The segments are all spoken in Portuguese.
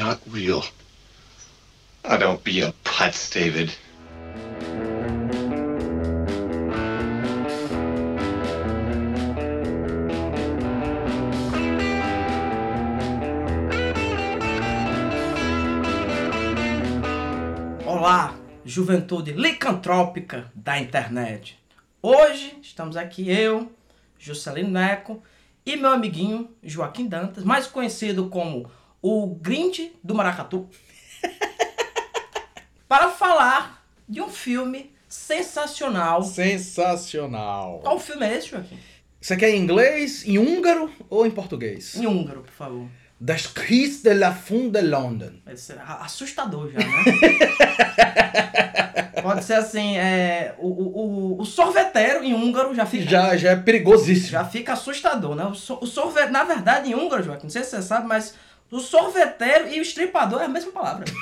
not real. Oh, don't be a putz, David. Olá, juventude licantrópica da internet. Hoje estamos aqui eu, Juscelino Neco e meu amiguinho Joaquim Dantas, mais conhecido como o Grinch do Maracatu, para falar de um filme sensacional. Sensacional. Qual filme é esse, Joaquim? Você quer em inglês, em húngaro ou em português? Em húngaro, por favor. Das Cris de la Fund de London. Esse é assustador já, né? Pode ser assim, é, o, o, o, o sorveteiro em húngaro já fica... Já, já é perigosíssimo. Já fica assustador, né? O, so, o sorvete, na verdade, em húngaro, Joaquim, não sei se você sabe, mas o sorveteiro e o estripador é a mesma palavra.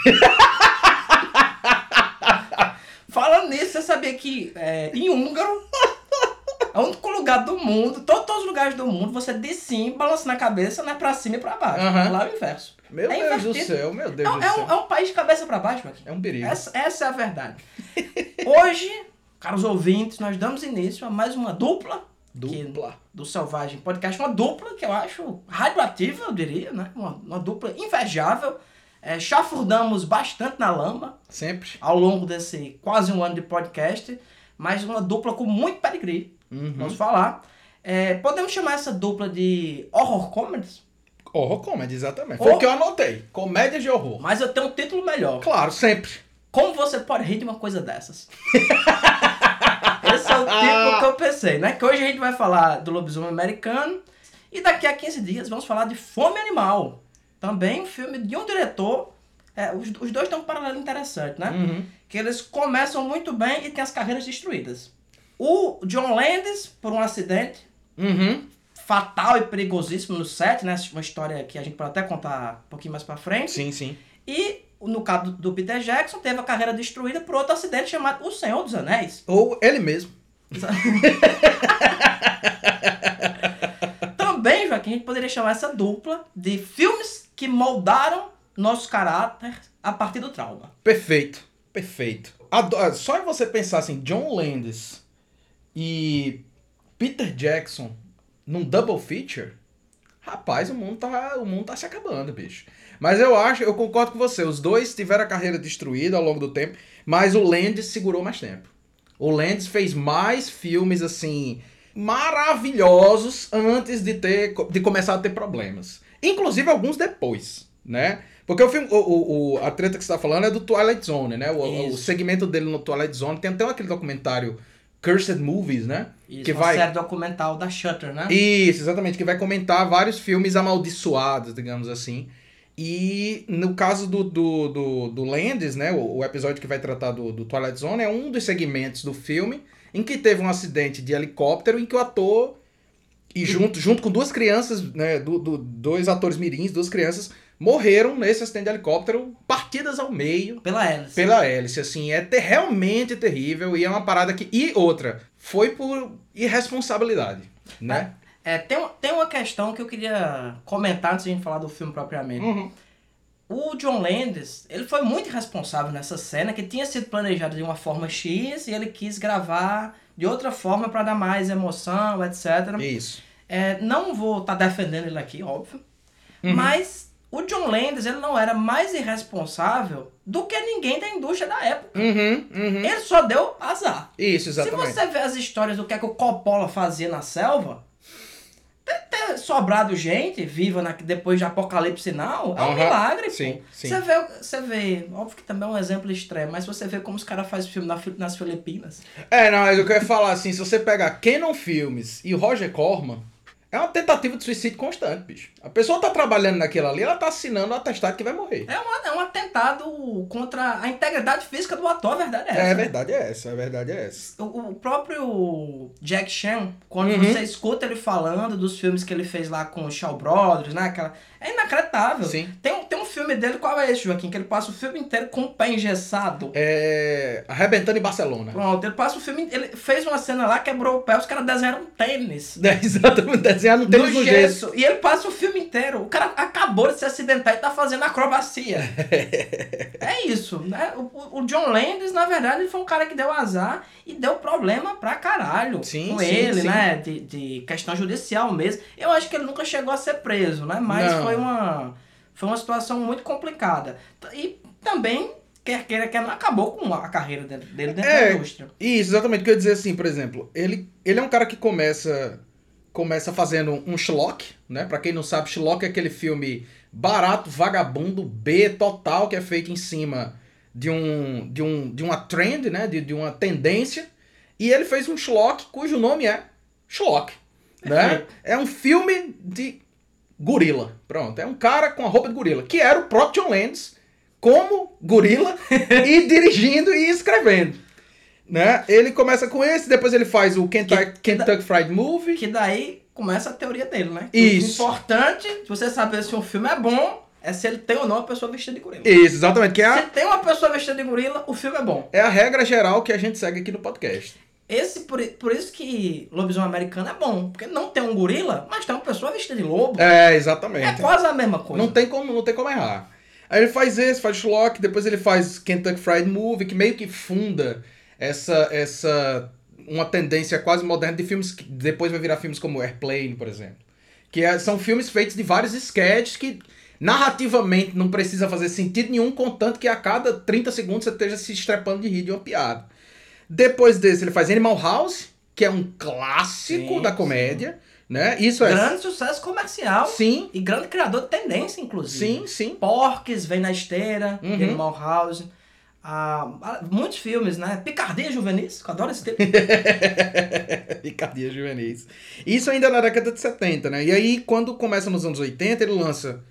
Falando nisso, você sabia que é, em húngaro é o único lugar do mundo, todos, todos os lugares do mundo, você de cima, balança na cabeça, né? Pra cima e pra baixo. Aham. Lá é o inverso. Meu É Deus do invertido. céu, meu Deus É, do é céu. um, é um país de cabeça pra baixo, Joaquim. É um perigo. Essa, essa é a verdade. Hoje, caros ouvintes, nós damos início a mais uma dupla. Que- Dupla. do Selvagem Podcast. Uma dupla que eu acho radioativa, eu diria, né? Uma, uma dupla invejável. É, chafurdamos bastante na lama Sempre. ao longo desse quase um ano de podcast. Mas uma dupla com muito pedigree, Uhum. vamos falar. É, podemos chamar essa dupla de horror comedies? Horror comedy, exatamente. Foi o que eu anotei. Comédia de horror. Mas eu tenho um título melhor. Claro, sempre. Como você pode rir de uma coisa dessas? Esse é o tipo que eu pensei, né? Que hoje a gente vai falar do lobisomem americano e daqui a 15 dias vamos falar de Fome Animal. Também um filme de um diretor. É, os, os dois têm um paralelo interessante, né? Uhum. Que eles começam muito bem e têm as carreiras destruídas. O John Landis, por um acidente Uhum. fatal e perigosíssimo no set, né? Uma história que a gente pode até contar um pouquinho mais pra frente. Sim, sim. E no caso do- Peter Jackson, teve a carreira destruída por outro acidente chamado O Senhor dos Anéis. Ou ele mesmo. Também, Joaquim, a gente poderia chamar essa dupla de filmes que moldaram nosso caráter a partir do trauma. Perfeito. Perfeito. Ado- ah, Só em você pensar assim, John Landis e Peter Jackson num double feature, rapaz, o mundo tá, o mundo tá se acabando, bicho. Mas eu acho, eu concordo com você, os dois tiveram a carreira destruída ao longo do tempo, mas o Landis segurou mais tempo. O Landis fez mais filmes assim maravilhosos antes de ter de começar a ter problemas. Inclusive alguns depois, né? Porque o filme, o, o- o- a treta que você tá falando é do Twilight Zone, né? O, o segmento dele no Twilight Zone tem até aquele documentário Cursed Movies, né? Isso, que uma vai série documental da Shutter, né? isso, exatamente, que vai comentar vários filmes amaldiçoados, digamos assim. E no caso do, do, do, do Landis, né, o, o episódio que vai tratar do, do Twilight Zone é um dos segmentos do filme em que teve um acidente de helicóptero em que o ator, e junto, junto com duas crianças, né, do, do- dois atores mirins, duas crianças, morreram nesse acidente de helicóptero, partidas ao meio, Pela hélice. pela hélice, assim, é ter- realmente terrível e é uma parada que... E outra, foi por irresponsabilidade, né? É, tem, tem uma questão que eu queria comentar antes de a gente falar do filme propriamente. Uhum. O John Landis, ele foi muito irresponsável nessa cena, que tinha sido planejada de uma forma X e ele quis gravar de outra forma para dar mais emoção, etc. Isso. É, não vou estar defendendo ele aqui, óbvio. Uhum. Mas o John Landis, ele não era mais irresponsável do que ninguém da indústria da época. Uhum, uhum. Ele só deu azar. Isso, exatamente. Se você vê as histórias do que, é que o Coppola fazia na selva, ter, sobrado gente viva na, depois de Apocalipse Sinal é um Aham, milagre, sim, sim. Você vê, você vê, óbvio que também é um exemplo extremo, mas você vê como os caras fazem filme na nas Filipinas. É, não, mas eu quero falar assim, se você pegar Canon Filmes e Roger Corman, é uma tentativa de suicídio constante, bicho. A pessoa tá trabalhando naquilo ali, ela tá assinando o atestado que vai morrer. É, uma, é um atentado contra a integridade física do ator, a verdade é essa. É, a verdade é essa, a verdade é essa. O, o próprio Jack Chan, quando Uhum. você escuta ele falando dos filmes que ele fez lá com o Shaw Brothers, né? Aquela, é inacreditável. Sim. Tem, um- tem um filme dele, qual é esse, Joaquim? Que ele passa o filme inteiro com o pé engessado. É. Arrebentando em Barcelona. Pronto, ele passa o filme. Ele fez uma cena lá, quebrou o pé, os caras desenharam um tênis. É, exatamente, desenhar no No tênis no gesso. gesso. E ele passa o filme inteiro. O cara acabou de se acidentar e tá fazendo acrobacia. é isso, né? O, o John Landis, na verdade, ele foi um cara que deu azar e deu problema pra caralho Sim, com sim, ele, sim. né? De, de questão judicial mesmo. Eu acho que ele nunca chegou a ser preso, né? Mas Não. Foi uma, foi uma situação muito complicada. E também, quer queira, quer não, acabou com a carreira dele, dentro É. da indústria. Isso, exatamente. O que eu ia dizer assim, por exemplo, ele, ele é um cara que começa começa fazendo um schlock, né? Pra quem não sabe, schlock é aquele filme barato, vagabundo, B total, que é feito em cima de um de, um, de uma trend, né? De, de uma tendência. E ele fez um schlock cujo nome é Schlock, né? É um filme de gorila. Pronto, é um cara com a roupa de gorila, que era o próprio John Landis como gorila e dirigindo e escrevendo. Né? Ele começa com esse, depois ele faz o Kentucky, Que- Kentucky Fried Movie. Que daí começa a teoria dele, né? Isso. O importante, se você saber se um filme é bom, é se ele tem ou não uma pessoa vestida de gorila. Isso, exatamente, que é Se a, tem uma pessoa vestida de gorila, o filme é bom. é a regra geral que a gente segue aqui no podcast. Esse, por, por isso que Lobisomem Americano é bom. Porque não tem um gorila, mas tem uma pessoa vestida de lobo. É, É, exatamente. quase a mesma coisa. Não tem como, não tem como errar. Aí ele faz esse, faz Schlock, depois ele faz Kentucky Fried Movie, que meio que funda essa essa uma tendência quase moderna de filmes que depois vai virar filmes como Airplane, por exemplo. Que é- são filmes feitos de vários sketches que narrativamente não precisa fazer sentido nenhum, contanto que a cada 30 segundos você esteja se estrepando de rir de uma piada. Depois desse, ele faz Animal House, que é um clássico Sim, da comédia, né? Isso é Grande sucesso comercial. sim, E grande criador de tendência, inclusive. sim, sim. Porques vem na esteira, Uhum. Animal House. Ah, ah, muitos filmes, né? Picardia Juvenis, que eu adoro esse tipo. Picardia juvenis. Isso ainda na década de 70, né? E aí, quando começa nos anos 80, ele lança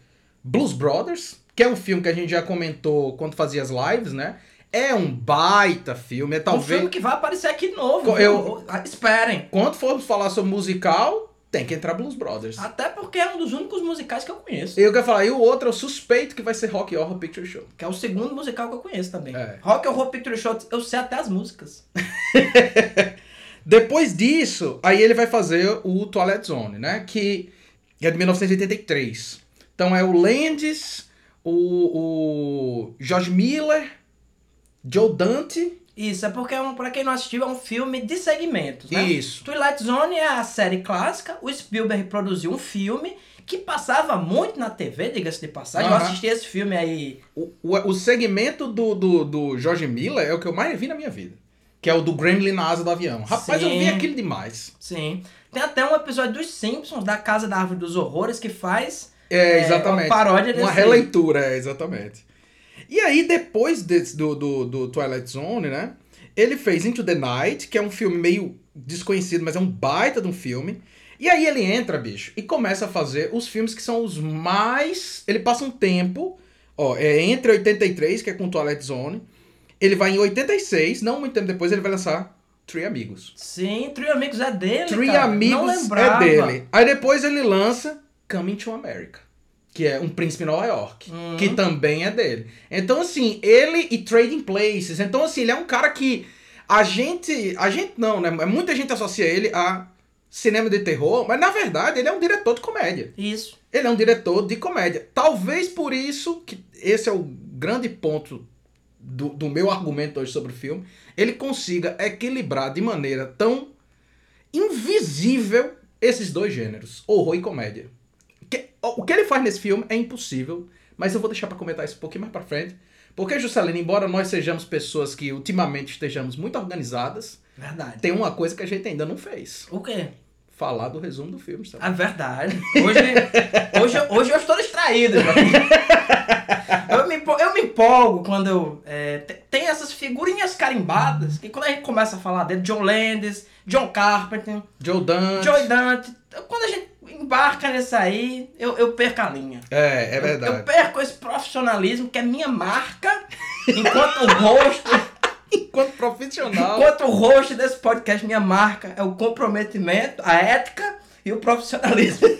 Blues Brothers, que é um filme que a gente já comentou quando fazia as lives, né? É um baita filme, é Um talvez... filme que vai aparecer aqui de novo. Viu? eu- Ah, Esperem. Quando formos falar sobre musical, tem que entrar Blues Brothers. Até porque é um dos únicos musicais que eu conheço. Eu quero falar, e o outro, eu suspeito que vai ser Rock Horror Picture Show. Que é o segundo musical que eu conheço também. É. Rock Horror Picture Show, eu sei até as músicas. Depois disso, aí ele vai fazer o Twilight Zone, né? Que é de 1983. Então é o Landis, o, o George Miller, Joe Dante. Isso, é porque, é um, pra quem não assistiu, é um filme de segmentos, né? Isso. Twilight Zone é a série clássica. O Spielberg produziu um filme que passava muito na TV, diga-se de passagem. Eu Aham. assisti esse filme aí. O, o, o segmento do, do, do George Miller é o que eu mais vi na minha vida. Que é o do Gremlin na asa do avião. Rapaz, eu vi Sim. aquilo demais. Sim. Tem até um episódio dos Simpsons, da Casa da Árvore dos Horrores, que faz É, É, exatamente. uma paródia desse Uma releitura, é, exatamente. E aí, depois desse, do, do, do Twilight Zone, né? Ele fez Into the Night, que é um filme meio desconhecido, mas é um baita de um filme. E aí ele entra, bicho, e começa a fazer os filmes que são os mais. Ele passa um tempo, ó, é entre 83, que é com Twilight Zone. Ele vai em 86, não muito tempo depois, ele vai lançar Three Amigos. Sim, Three Amigos é dele. Three cara. Amigos é dele. Aí depois ele lança Coming to America, que é um príncipe em Nova York, Uhum. que também é dele. Então assim, ele e Trading Places. Então assim, ele é um cara que a gente, a gente não, né? Muita gente associa ele a cinema de terror, mas na verdade ele é um diretor de comédia. Isso. Ele é um diretor de comédia. Talvez por isso que esse é o grande ponto do, do meu argumento hoje sobre o filme. Ele consiga equilibrar de maneira tão invisível esses dois gêneros, horror e comédia. Que- o que ele faz nesse filme é impossível, mas eu vou deixar pra comentar isso um pouquinho mais pra frente. Porque, Juscelino, embora nós sejamos pessoas que ultimamente estejamos muito organizadas, Verdade. tem uma coisa que a gente ainda não fez. O quê? Falar do resumo do filme. sabe? É verdade. Hoje, hoje, hoje eu estou distraído. Eu me, eu me empolgo quando eu. é, te- tem essas figurinhas carimbadas que quando a gente começa a falar dele, John Landis, John Carpenter, Joe Dante. Joey Dante, quando a gente embarca nisso aí, eu, eu perco a linha. É, é verdade. Eu, perco esse profissionalismo que é minha marca, enquanto o rosto, Enquanto profissional. enquanto o rosto desse podcast, minha marca é o comprometimento, a ética e o profissionalismo.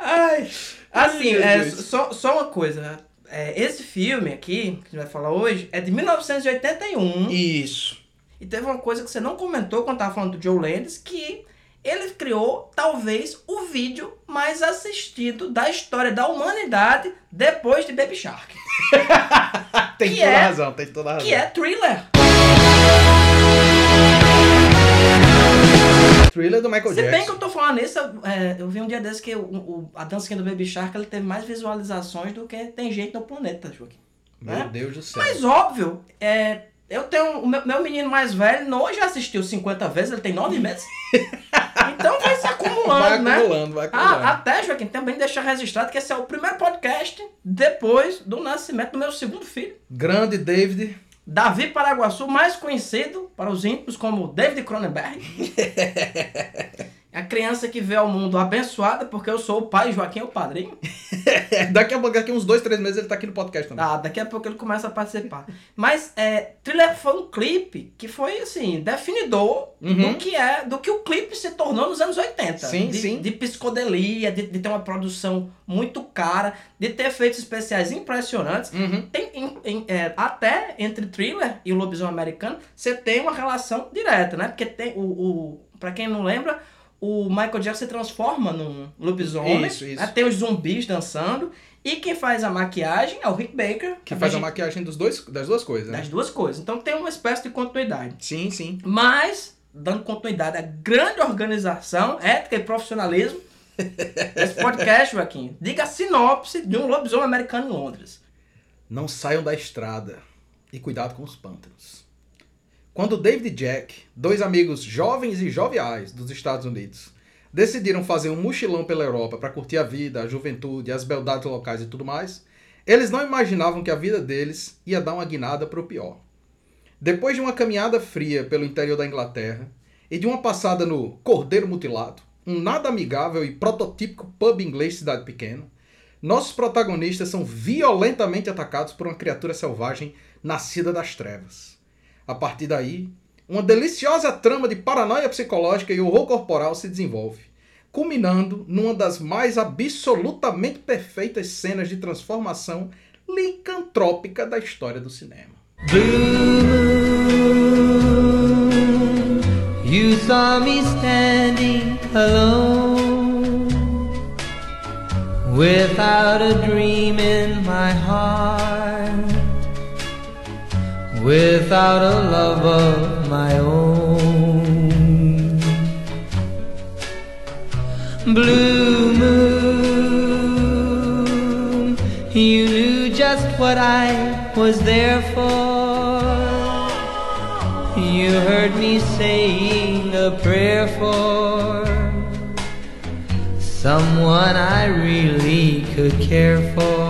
Ai, Assim, é, só, só uma coisa. É, esse filme aqui, que a gente vai falar hoje, é de 1981. Isso. E teve uma coisa que você não comentou quando tava falando do Joe Landis, que ele criou, talvez, o vídeo mais assistido da história da humanidade depois de Baby Shark. Tem Que toda é- a razão, tem toda a razão. Que é Thriller. Thriller do Michael Se bem Jackson. que eu tô falando isso, é, eu vi um dia desse que o, o- a dancinha do Baby Shark ele teve mais visualizações do que tem gente no planeta, Joaquim. Meu né? Deus do céu. Mas óbvio, é, eu tenho. O meu, meu menino mais velho não já assistiu 50 vezes, ele tem 9 meses. então vai se acumulando, vai né? acumulando, vai acumulando. Ah, até, Joaquim, também deixar registrado que esse é o primeiro podcast depois do nascimento do meu segundo filho. Grande David. Davi Paraguaçu, mais conhecido para os íntimos como David Cronenberg. a criança que veio ao mundo abençoada, porque eu sou o pai, Joaquim é o padrinho. daqui a pouco, daqui uns dois, três meses, ele tá aqui no podcast também. Ah, daqui a pouco ele começa a participar. Mas é, Thriller foi um clipe que foi assim, definidor Uhum. do que é, do que o clipe se tornou nos anos 80. Sim, de, sim. De psicodelia, de, de ter uma produção muito cara, de ter efeitos especiais impressionantes. Uhum. Tem, em- em- é, até entre thriller e o lobisomem americano, você tem uma relação direta, né? Porque tem o, o para quem não lembra, o Michael Jackson se transforma num lobisomem, Isso, isso. né? tem os zumbis dançando e quem faz a maquiagem é o Rick Baker, Que faz a maquiagem dos dois, das duas coisas, né? das duas coisas. Então tem uma espécie de continuidade. Sim, sim. Mas dando continuidade à grande organização, ética e profissionalismo esse podcast, Joaquim, diga a sinopse de um lobisomem americano em Londres. Não saiam da estrada e cuidado com os pântanos. Quando David e Jack, dois amigos jovens e joviais dos Estados Unidos, decidiram fazer um mochilão pela Europa para curtir a vida, a juventude, as beldades locais e tudo mais, eles não imaginavam que a vida deles ia dar uma guinada para o pior. Depois de uma caminhada fria pelo interior da Inglaterra e de uma passada no Cordeiro Mutilado, um nada amigável e prototípico pub inglês de cidade pequena, nossos protagonistas são violentamente atacados por uma criatura selvagem nascida das trevas. A partir daí, uma deliciosa trama de paranoia psicológica e horror corporal se desenvolve, culminando numa das mais absolutamente perfeitas cenas de transformação licantrópica da história do cinema. Blue, you saw me standing alone without a dream in my heart, without a love of my own. Blue moon, you knew just what I was there for. You heard me saying a prayer for someone I really could care for.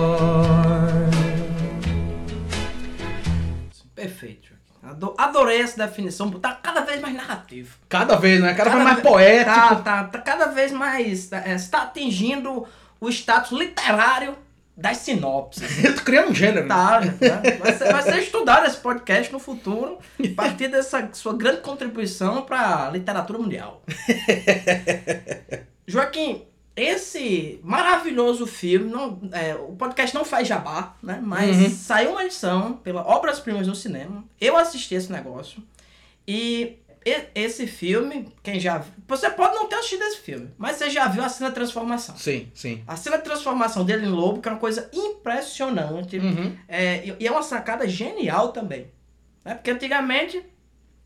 Adorei essa definição, tá cada vez mais narrativo. Cada vez, né? Cada, vez mais poético. Tá, tá, tá cada vez mais. tá, é, está atingindo o status literário das sinopses. Eu tô criando um gênero. Tá, né? vai, ser, vai ser estudado esse podcast no futuro, a partir dessa sua grande contribuição para a literatura mundial. Joaquim, esse maravilhoso filme, não, é, o podcast não faz jabá, né? Mas Uhum. saiu uma edição pela Obras Primas no Cinema. Eu assisti esse negócio. E esse filme, quem já viu. Você pode não ter assistido esse filme, mas você já viu a cena de transformação. Sim, sim. A cena de transformação dele em lobo, que é uma coisa impressionante. Uhum. É, e- e é uma sacada genial também. Né? Porque antigamente,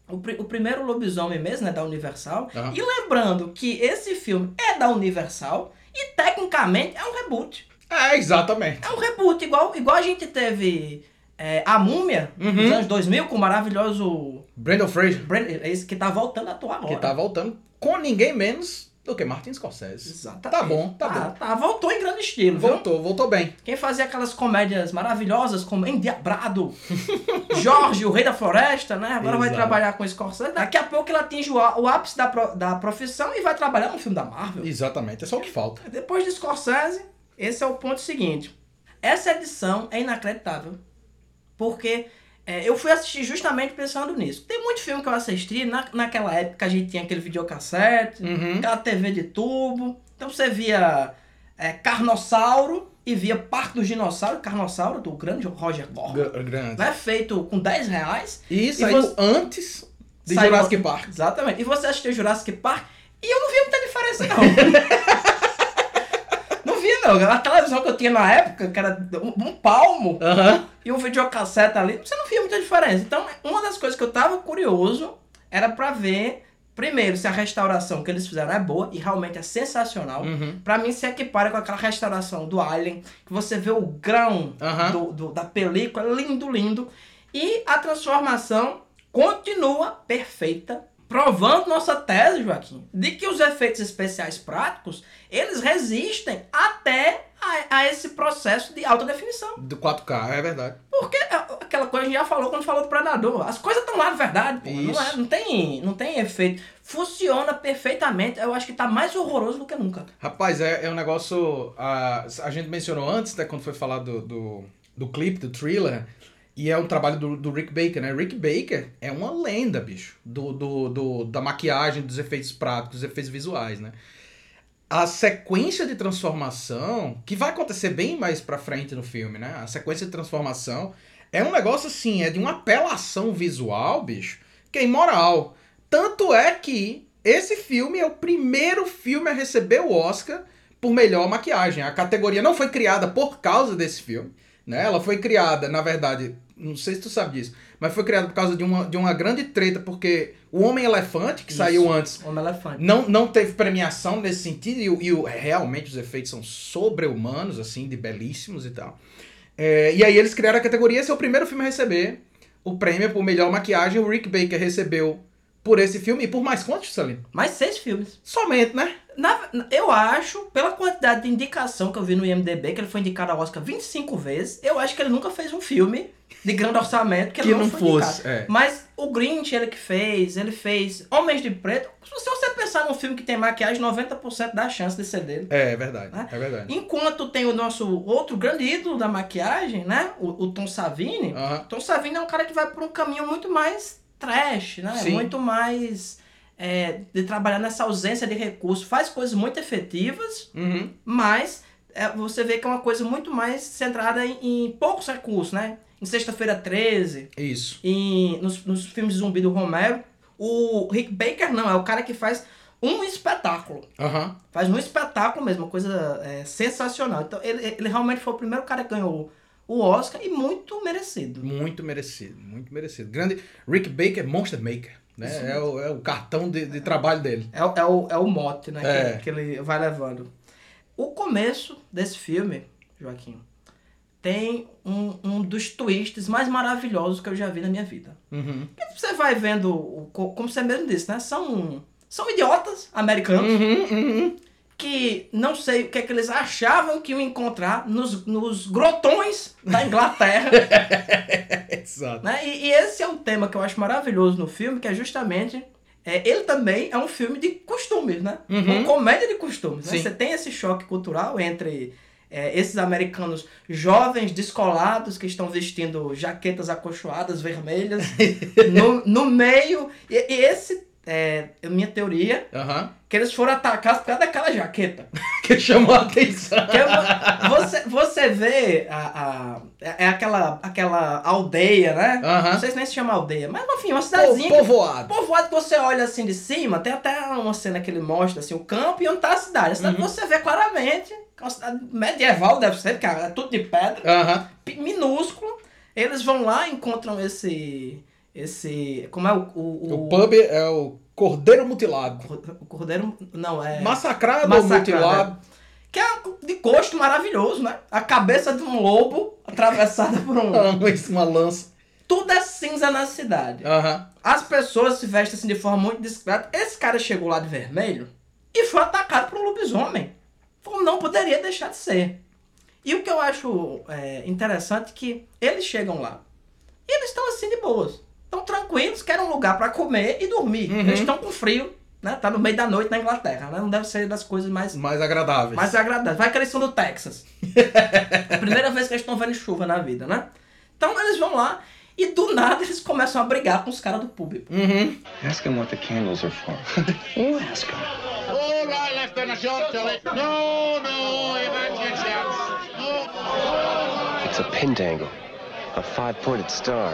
o, o primeiro lobisomem mesmo, né, da Universal. Aham. E lembrando que esse filme é da Universal e tecnicamente é um reboot. É, exatamente. É um reboot, igual, igual a gente teve é, A Múmia, Uhum. nos anos 2000, com o maravilhoso. Brandon Fraser, Brand- Esse que tá voltando a atuar agora. que tá voltando com ninguém menos do que Martin Scorsese. Exatamente. Tá bom, tá bom. Tá, voltou em grande estilo, viu? Voltou, voltou bem. Quem fazia aquelas comédias maravilhosas como Endiabrado, Jorge, o Rei da Floresta, né? Agora vai Exato. trabalhar com Scorsese. Daqui a pouco ele atinge o ápice da, pro- da profissão e vai trabalhar no filme da Marvel. Exatamente, é só o que falta. Depois de Scorsese, esse é o ponto seguinte. Essa edição é inacreditável. Porque é, eu fui assistir justamente pensando nisso. Tem muito filme que eu assisti, na, naquela época a gente tinha aquele videocassete, Uhum. aquela TV de tubo. Então você via é, Carnossauro e via Parque dos Dinossauros, Carnossauro, do grande Roger Corman. Gr- Grande. Né? Feito com 10 reais. E E você- antes de Saiu- Jurassic Park. Exatamente. E você assistiu Jurassic Park e eu não via muita diferença, não. A televisão que eu tinha na época, que era um, palmo, e um videocassete ali, você não via muita diferença. Então, uma das coisas que eu tava curioso era pra ver, primeiro, se a restauração que eles fizeram é boa, e realmente é sensacional. Uhum. Pra mim, se equipara com aquela restauração do Alien, que você vê o grão Aham. do, do- da película, lindo, lindo. E a transformação continua perfeita, provando nossa tese, Joaquim, de que os efeitos especiais práticos, eles resistem até a, a esse processo de alta definição. Do 4K, é verdade. Porque é aquela coisa que a gente já falou quando falou do Predador. As coisas estão lá de verdade, pô. Não, é, não, tem, não tem efeito. Funciona perfeitamente. Eu acho que tá mais horroroso do que nunca. Rapaz, é, é um negócio. A, a gente mencionou antes, né, quando foi falar do, do, do clipe, do thriller. E é um trabalho do, do Rick Baker, né? Rick Baker é uma lenda, bicho. Do, do, do- da maquiagem, dos efeitos práticos, dos efeitos visuais, né? A sequência de transformação, que vai acontecer bem mais pra frente no filme, né? A sequência de transformação é um negócio assim, é de uma apelação visual, bicho, que é imoral. Tanto é que esse filme é o primeiro filme a receber o Oscar por melhor maquiagem. A categoria não foi criada por causa desse filme, né? Ela foi criada, na verdade, não sei se tu sabe disso, mas foi criada por causa de uma, de uma grande treta, porque o Homem-Elefante, que Isso. saiu antes, Homem-elefante. não, não teve premiação nesse sentido, e, e o- realmente os efeitos são sobre-humanos, assim, de belíssimos e tal. É, e aí eles criaram a categoria, esse é o primeiro filme a receber o prêmio por melhor maquiagem. O Rick Baker recebeu por esse filme, e por mais quantos, Salim? Mais seis filmes. Somente, né? Na- eu acho, pela quantidade de indicação que eu vi no IMDB, que ele foi indicado ao Oscar 25 vezes, eu acho que ele nunca fez um filme de grande orçamento que, Que não, não fosse, é. Mas o Grinch, ele que fez, ele fez Homens de Preto. Se você pensar num filme que tem maquiagem, 90% dá chance de ser dele. É, é verdade, Né? é verdade. Enquanto tem o nosso outro grande ídolo da maquiagem, né? O, o Tom Savini. Tom Savini é um cara que vai por um caminho muito mais trash, né? Sim. Muito mais é, de trabalhar nessa ausência de recursos. Faz coisas muito efetivas, Uhum. mas é, você vê que é uma coisa muito mais centrada em, em poucos recursos, né? Em Sexta-feira 13, Isso. em, nos, nos filmes de zumbi do Romero. O Rick Baker não, é o cara que faz um espetáculo. Aham. Faz um espetáculo mesmo, uma coisa é, sensacional. Então, ele, ele realmente foi o primeiro cara que ganhou o Oscar e muito merecido. Muito merecido, muito merecido. Grande Rick Baker, Monster Maker, né? É o, é o cartão de, de trabalho dele. É, o- é, o, é o mote, né? É. Que, que ele vai levando. O começo desse filme, Joaquim, tem um, um dos twists mais maravilhosos que eu já vi na minha vida. Uhum. Você vai vendo, o- co- como você mesmo disse, né? São, são idiotas americanos Uhum, uhum. que não sei o que é que eles achavam que iam encontrar nos, nos grotões da Inglaterra. Exato. né? E, e esse é um tema que eu acho maravilhoso no filme, que é justamente. é, ele também é um filme de costumes, né? Uhum. Uma comédia de costumes. né? Você tem esse choque cultural entre é, esses americanos jovens, descolados, que estão vestindo jaquetas acolchoadas vermelhas no, no meio. E, e esse é minha teoria, Aham. que eles foram atacados por causa daquela jaqueta. Que chamou a atenção. Porque você, você vê a, a, é aquela, aquela aldeia, né? Aham. Não sei se nem se chama aldeia, mas enfim, uma Po- cidadezinha. Povoado. Povoado que você olha assim de cima, tem até uma cena que ele mostra assim, o campo e onde tá a cidade. A cidade Uhum. você vê claramente, que é uma cidade medieval, deve ser, porque é tudo de pedra, minúsculo. Eles vão lá e encontram esse. Esse. Como é o. O, O pub é o Cordeiro Mutilado. o cordeiro. Não, é. Massacrado, ou Massacrado, mutilado. Que é de gosto maravilhoso, né? A cabeça de um lobo atravessada por um. Amo isso, uma lança. Tudo é cinza na cidade. Aham. As pessoas se vestem assim de forma muito discreta. Esse cara chegou lá de vermelho e foi atacado por um lobisomem. Como não poderia deixar de ser. E o que eu acho é, interessante é que eles chegam lá e eles estão assim de boas. Estão tranquilos, querem um lugar para comer e dormir. Uhum. Eles estão com frio, né? Tá no meio da noite na Inglaterra, né? Não deve ser das coisas mais Mais agradáveis. mais agradáveis. Vai que eles são do Texas. Primeira vez que eles estão vendo chuva na vida, né? Então eles vão lá e do nada eles começam a brigar com os caras do público. Uhum. Ask him what the candles are for. All right, Lieutenant, you'll tell it. No, no, if It's a pentangle, a five-pointed star.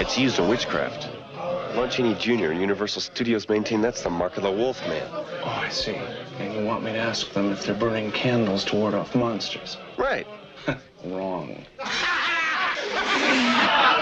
It's used in witchcraft. Lon Chaney Jr. and Universal Studios maintain that's the mark of the Wolfman. Oh, I see. And you want me to ask them if they're burning candles to ward off monsters? Right. Wrong.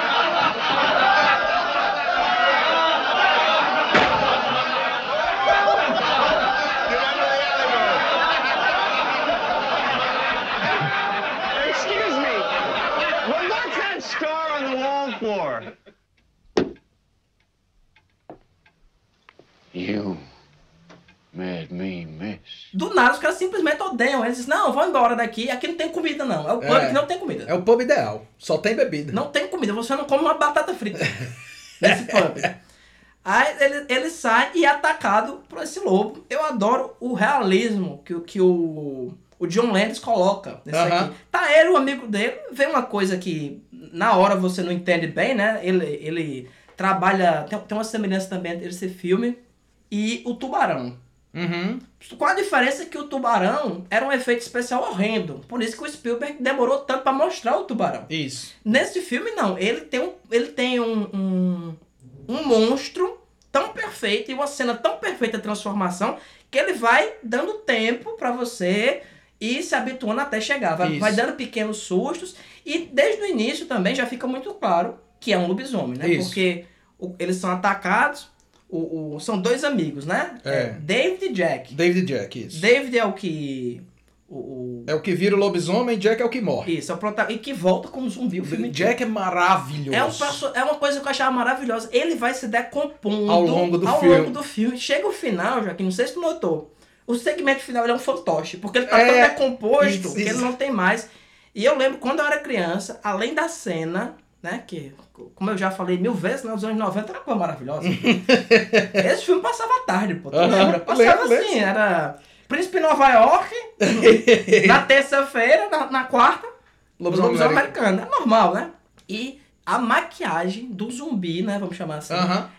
odeiam. Eles dizem, não, vão embora daqui. Aqui não tem comida, não. É o pub É. que não tem comida. É o pub ideal. Só tem bebida. Não tem comida. Você não come uma batata frita nesse pub. Aí ele, ele sai e é atacado por esse lobo. Eu adoro o realismo que, o- que o, o John Landis coloca nesse aqui. Tá ele, o amigo dele, vê uma coisa que na hora você não entende bem, né? Ele, ele trabalha. Tem, tem uma semelhança também entre esse filme e o Tubarão. Uhum. Qual a diferença é que o tubarão era um efeito especial horrendo. Por isso que o Spielberg demorou tanto pra mostrar o tubarão. Isso. Nesse filme, não. Ele tem um, ele tem um, um, um monstro tão perfeito e uma cena tão perfeita de transformação que ele vai dando tempo pra você ir se habituando até chegar. Vai, vai dando pequenos sustos e desde o início também já fica muito claro que é um lobisomem, né? Isso. Porque eles são atacados, o, o- são dois amigos, né? É. David e Jack. David Jack, isso. David é o que. O, É o que vira o lobisomem, Jack é o que morre. isso, é o protagonista. E que volta como zumbi o filme inteiro. Jack é maravilhoso. É, um é uma coisa que eu achava maravilhosa. Ele vai se decompondo Ao longo do ao filme. longo do filme. Chega o final, Joaquim, não sei se tu notou. O segmento final ele é um fantoche, porque ele tá É, tão decomposto isso, que ele isso. não tem mais. E eu lembro quando eu era criança, além da cena, né, que, como eu já falei mil vezes, né, nos anos 90 era uma coisa maravilhosa. Esse filme passava tarde, pô. Tu Aham, lembra? Passava lembro, assim, era Príncipe Nova York, na terça-feira, na, na quarta, Lobisomem lobisomem americano. É normal, né? E a maquiagem do zumbi, né? Vamos chamar assim.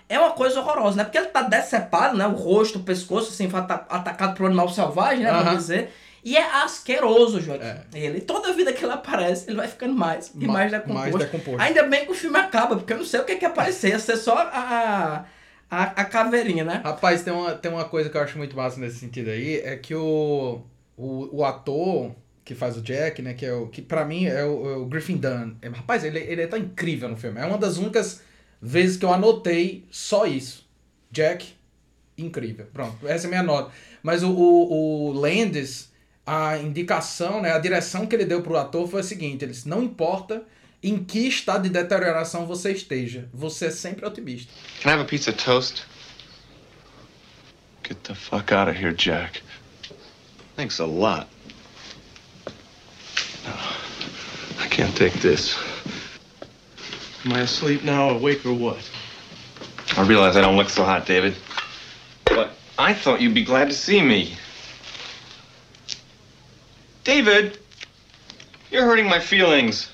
É uma coisa horrorosa, né? Porque ele tá decepado, né? O rosto, o pescoço, assim, foi ata- atacado por um animal selvagem, né? Vamos dizer. E é asqueroso, Joaquim. É. Ele. Toda vida que ele aparece, ele vai ficando mais e Ma- mais decomposto. mais decomposto. Ainda bem que o filme acaba, porque eu não sei o que que ia aparecer. Ia ser só a, a, a caveirinha, né? Rapaz, tem uma, tem uma coisa que eu acho muito massa nesse sentido aí, é que o, o, o ator que faz o Jack, né, que é o que para mim é o, é o Griffin Dunn. É, rapaz, ele, ele tá incrível no filme. É uma das únicas vezes que eu anotei só isso. Jack, incrível. Pronto, essa é a minha nota. Mas o, o, o Landis, a indicação, né, a direção que ele deu pro ator foi a seguinte, ele disse, não importa em que estado de deterioração você esteja, você é sempre otimista. Can I have a piece of toast? Get the fuck out of here, Jack. Thanks a lot. I can't take this. Am I asleep now, awake, or what? I realize I don't look so hot, David. But I thought you'd be glad to see me. David, you're hurting my feelings.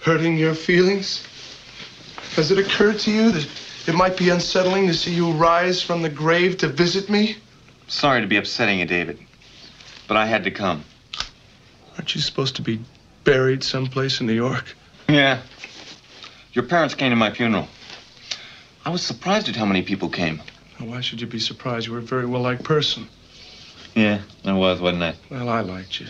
hurting your feelings? Has it occurred to you that it might be unsettling to see you rise from the grave to visit me? Sorry to be upsetting you, David, but I had to come. Aren't you supposed to be buried someplace in New York? Yeah. Your parents came to my funeral. I was surprised at how many people came. Now, why should you be surprised? You were a very well liked person. Yeah, I was, wasn't I? Well, I liked you.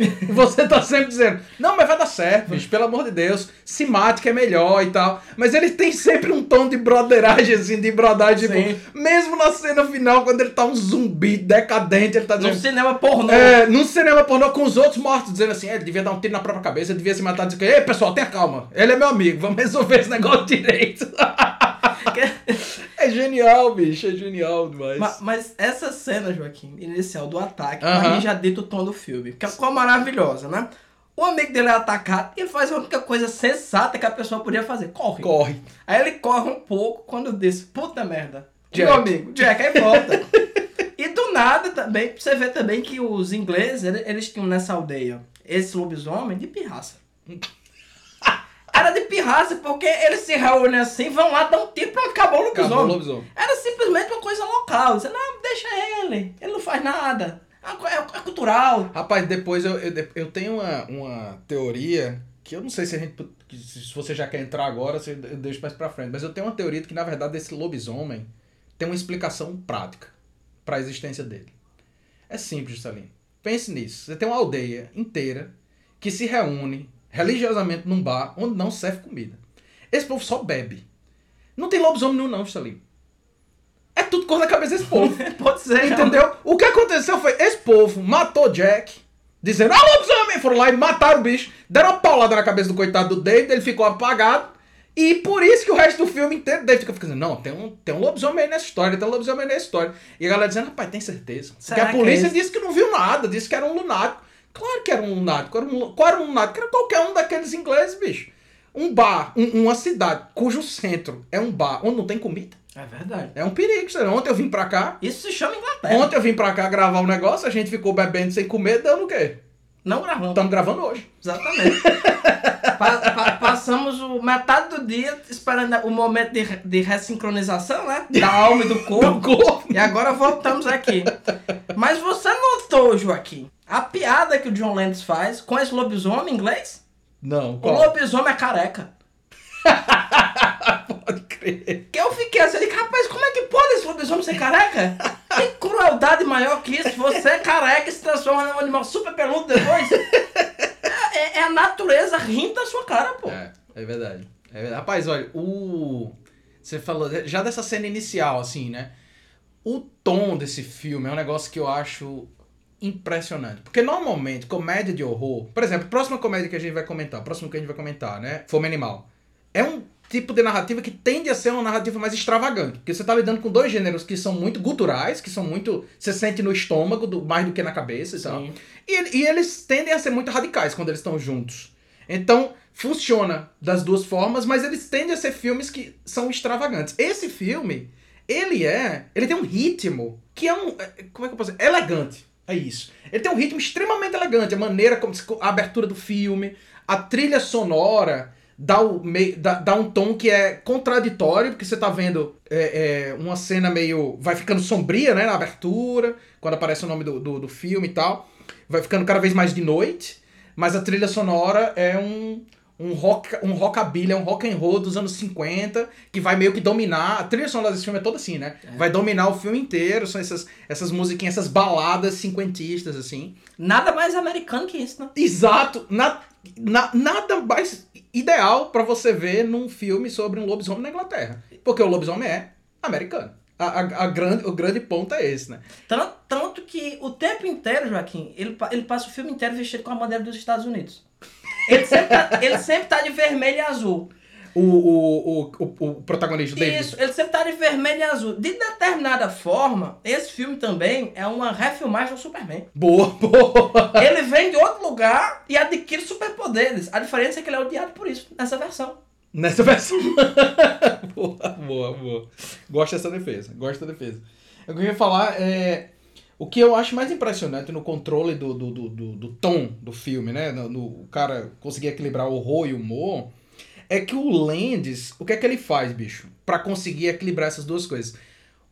Você tá sempre dizendo, não, mas vai dar certo, bicho, pelo amor de Deus, se mate que é melhor e tal. Mas ele tem sempre um tom de broderagem, assim, de brodagem, Sim. tipo, mesmo na cena final, quando ele tá um zumbi decadente, ele tá No dizendo. cinema pornô. É, num cinema pornô com os outros mortos, dizendo assim, é, ele devia dar um tiro na própria cabeça, ele devia se matar, dizendo, ei, pessoal, tenha calma, ele é meu amigo, vamos resolver esse negócio direito. é genial, bicho, é genial demais. Ma- Mas, essa cena, Joaquim, inicial do ataque, pra mim já dita o tom do filme. Que é uma maravilhosa, né? O amigo dele é atacado e ele faz a única coisa sensata que a pessoa podia fazer. Corre. Corre. Aí ele corre um pouco quando diz, puta merda. Jack. Meu amigo, Jack, aí volta. e do nada também, você vê também que os ingleses, ele- eles tinham nessa aldeia esse lobisomem de pirraça. Era de pirraça porque eles se reúnem assim, vão lá, dão um tiro, pronto, acabou o lobisomem. Acabou o lobisomem. Era simplesmente uma coisa local. Você, não, deixa ele, ele não faz nada. É, é- é cultural. Rapaz, depois eu, eu, eu tenho uma, uma teoria que eu não sei se a gente. Se você já quer entrar agora, eu deixo mais pra frente. Mas eu tenho uma teoria de que, na verdade, esse lobisomem tem uma explicação prática para a existência dele. É simples, Salim. Pense nisso. Você tem uma aldeia inteira que se reúne religiosamente num bar onde não serve comida. Esse povo só bebe. Não tem lobisomem nenhum, não, Salim. É tudo cor da cabeça desse povo. Pode ser. Entendeu? O que aconteceu foi, esse povo matou Jack, dizendo, ah, lobisomem! Foram lá e mataram o bicho, deram uma paulada na cabeça do coitado do David, ele ficou apagado. E por isso que o resto do filme inteiro, David fica ficando, não, tem um, tem um lobisomem aí nessa história, tem um lobisomem aí nessa história. E a galera dizendo, rapaz, tem certeza. Será Porque a polícia é disse que não viu nada, disse que era um lunático. Claro que era um lunático. Era um, qual era um lunático? Era qualquer um daqueles ingleses, bicho. Um bar, um- uma cidade cujo centro é um bar onde não tem comida. É verdade. É um perigo, sabe? Ontem eu vim pra cá, Isso se chama Inglaterra. Ontem eu vim pra cá gravar um negócio, a gente ficou bebendo sem comer, dando o quê? Não gravamos. Estamos gravando hoje. Exatamente. Pa- pa- passamos o, metade do dia esperando o momento de, re- de ressincronização, né? Da alma e do corpo. E agora voltamos aqui. Mas você notou, Joaquim, a piada que o John Landis faz com esse lobisomem inglês? Não, O qual? lobisomem é careca. Pode crer. Que eu fiquei assim, rapaz, como é que pode esse lobisomem ser careca? Tem crueldade maior que isso. Você é careca e se transforma num animal super peludo depois. É, é a natureza rindo da sua cara, pô. É, é verdade. É verdade. Rapaz, olha, o. Você falou, já dessa cena inicial, assim, né? O tom desse filme é um negócio que eu acho impressionante. Porque normalmente, comédia de horror. Por exemplo, a próxima comédia que a gente vai comentar, o próximo que a gente vai comentar, né? Fome Animal. É um tipo de narrativa que tende a ser uma narrativa mais extravagante. Porque você tá lidando com dois gêneros que são muito guturais, que são muito. Você sente no estômago do- mais do que na cabeça e. E, e eles tendem a ser muito radicais quando eles estão juntos. Então, funciona das duas formas, mas eles tendem a ser filmes que são extravagantes. Esse filme, ele é. Ele tem um ritmo que é um. é- Como é que eu posso dizer? Elegante. É isso. Ele tem um ritmo extremamente elegante. A maneira como. A abertura do filme, a trilha sonora. Dá, o dá, dá um tom que é contraditório, porque você tá vendo é, é, uma cena meio. Vai ficando sombria, né? Na abertura, quando aparece o nome do, do, do filme e tal. Vai ficando cada vez mais de noite. Mas a trilha sonora é um, um, rock, um rockabilly, é um rock and roll dos anos 50, que vai meio que dominar. A trilha sonora desse filme é toda assim, né? Vai dominar o filme inteiro. São essas, essas musiquinhas, essas baladas cinquentistas, assim. Nada mais americano que isso, né? Exato. Na, na- nada mais ideal pra você ver num filme sobre um lobisomem na Inglaterra. Porque o lobisomem é americano. A, a, a grande, o grande ponto é esse, né? Tanto, tanto que o tempo inteiro, Joaquim, ele, ele passa o filme inteiro vestido com a bandeira dos Estados Unidos. Ele sempre tá, ele sempre tá de vermelho e azul. O, o, o, o, o protagonista, David. Isso, ele sempre tá de vermelho e azul. De determinada forma, esse filme também é uma refilmagem do Superman. Boa, boa. Ele vem de outro lugar e adquire superpoderes. A diferença é que ele é odiado por isso, nessa versão. Nessa versão. boa, boa, boa. Gosto dessa defesa. Gosto da defesa. Eu queria falar é. O que eu acho mais impressionante no controle do, do, do, do, do tom do filme, né? No, no- o cara conseguir equilibrar o horror e humor, é que o Landis, o que é que ele faz, bicho? Pra conseguir equilibrar essas duas coisas.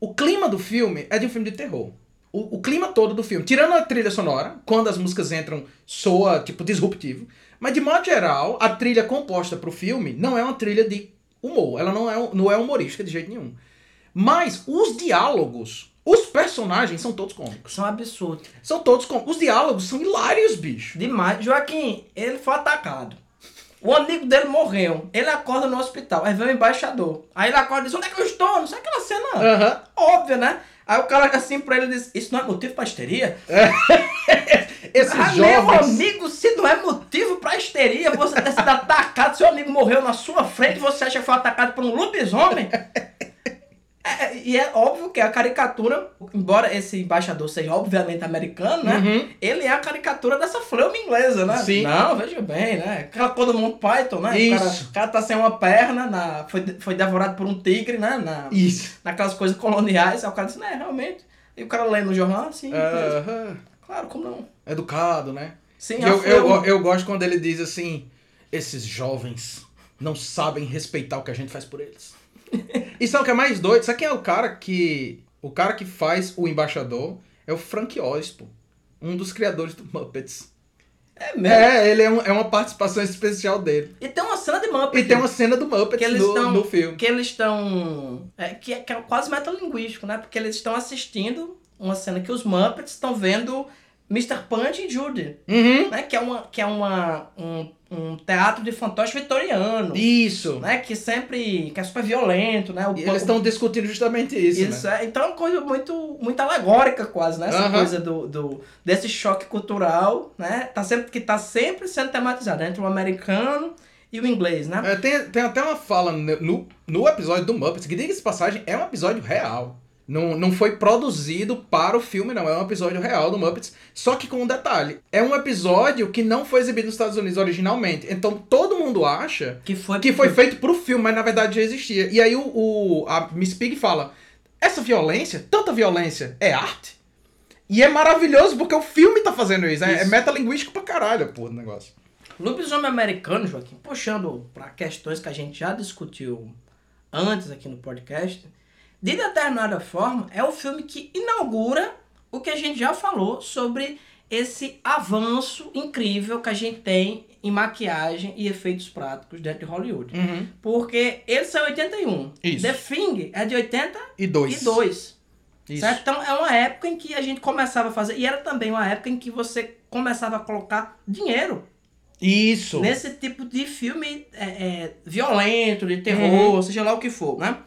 O clima do filme é de um filme de terror. O, o clima todo do filme, tirando a trilha sonora, quando as músicas entram, soa, tipo, disruptivo. Mas, de modo geral, a trilha composta pro filme não é uma trilha de humor. Ela não é, não é humorística de jeito nenhum. Mas os diálogos, os personagens são todos cômicos. São absurdos. São todos cômicos. Os diálogos são hilários, bicho. Demais. Joaquim, ele foi atacado. O amigo dele morreu. Ele acorda no hospital. Aí vem o embaixador. Aí ele acorda e diz: Onde é que eu estou? Não sei aquela cena. Óbvia, né? Aí o cara olha assim pra ele e diz: Isso não é motivo pra histeria? Esses Ah, meu jovens. amigo, se não é motivo pra histeria, você ter sido atacado, seu amigo morreu na sua frente, você acha que foi atacado por um lobisomem? É, e é óbvio que a caricatura, embora esse embaixador seja obviamente americano, né? Uhum. Ele é a caricatura dessa flama inglesa, né? Sim. Não, veja bem, né? Aquela coisa do Monty Python, né? O cara, Isso. o cara tá sem uma perna, na, foi, foi devorado por um tigre, né? Na, Isso. naquelas coisas coloniais. Aí o cara disse, né, realmente. E o cara lê no jornal, assim, Aham. claro, como não? Educado, né? Sim, eu, eu, eu gosto quando ele diz assim: esses jovens não sabem respeitar o que a gente faz por eles. e sabe o que é mais doido? Sabe quem é o cara que. O cara que faz o embaixador é o Frank Oz, pô. Um dos criadores do Muppets. É mesmo. É, ele é, um- é uma participação especial dele. E tem uma cena de Muppet. E tem uma cena do Muppets que eles no, estão no filme. que eles estão é, que, é, que é quase metalinguístico, né? Porque eles estão assistindo uma cena que os Muppets estão vendo Mr. Punch e Judy, Uhum. né? Que é uma que é uma um, um teatro de fantoche vitoriano, Isso. né? Que sempre que é super violento, né? O, E eles estão discutindo justamente isso, isso né? é, então é uma coisa muito, muito alegórica quase, né? Essa Aham. coisa do, do, desse choque cultural, né? Tá sempre, que tá sempre sendo tematizado entre o americano e o inglês, né? É, tem, tem até uma fala no, no episódio do Muppets, que diga-se passagem, é um episódio real. Não, não foi produzido para o filme, não. É um episódio real do Muppets. Só que com um detalhe. É um episódio que não foi exibido nos Estados Unidos originalmente. Então todo mundo acha Que foi, que foi feito pro filme, mas na verdade já existia. E aí o, o- a Miss Pig fala: essa violência, tanta violência, é arte? E é maravilhoso porque o filme tá fazendo isso. É, é Isso. metalinguístico pra caralho, pô, o negócio. Lobisomem americano, Joaquim, puxando para questões que a gente já discutiu antes aqui no podcast, de determinada forma, é o filme que inaugura o que a gente já falou sobre esse avanço incrível que a gente tem em maquiagem e efeitos práticos dentro de Hollywood. Porque ele saiu em 81. Isso. The Thing é de 82. E dois. Isso. Certo? Então é uma época em que a gente começava a fazer. E era também uma época em que você começava a colocar dinheiro Isso. nesse tipo de filme é, é, violento, de terror, seja lá o que for, né?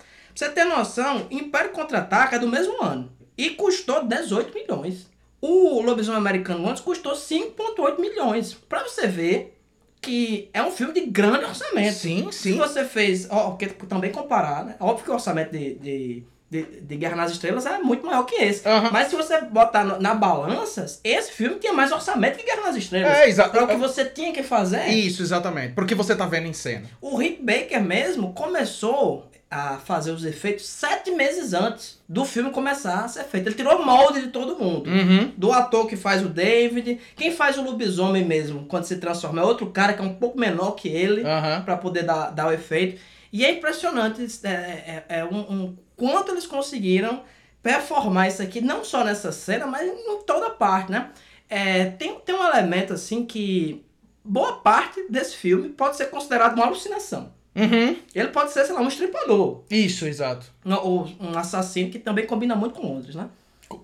Você ter noção, Império Contra-Ataca é do mesmo ano. E custou 18 milhões. O Lobisomem Americano antes custou 5,8 milhões. Pra você ver que é um filme de grande orçamento. Sim, Se sim. você fez, ó, porque também comparar, né? Óbvio que o orçamento de, de, de, de Guerra nas Estrelas é muito maior que esse. Aham. Mas se você botar no- na balança, esse filme tinha mais orçamento que Guerra nas Estrelas. É, exato. Então o que você tinha que fazer. Isso, exatamente. Porque você tá vendo em cena. O Rick Baker mesmo começou a fazer os efeitos sete meses antes do filme começar a ser feito. Ele tirou molde de todo mundo. Uhum. Do ator que faz o David. Quem faz o lobisomem mesmo, quando se transforma, é outro cara que é um pouco menor que ele. Aham. Pra poder dar, dar o efeito. E é impressionante é, é, é um, um- quanto eles conseguiram performar isso aqui, não só nessa cena, mas em toda parte, né? É, tem, tem um elemento assim que boa parte desse filme pode ser considerado uma alucinação. Uhum. Ele pode ser, sei lá, um estripador. Isso, exato. Ou um assassino que também combina muito com outros, né?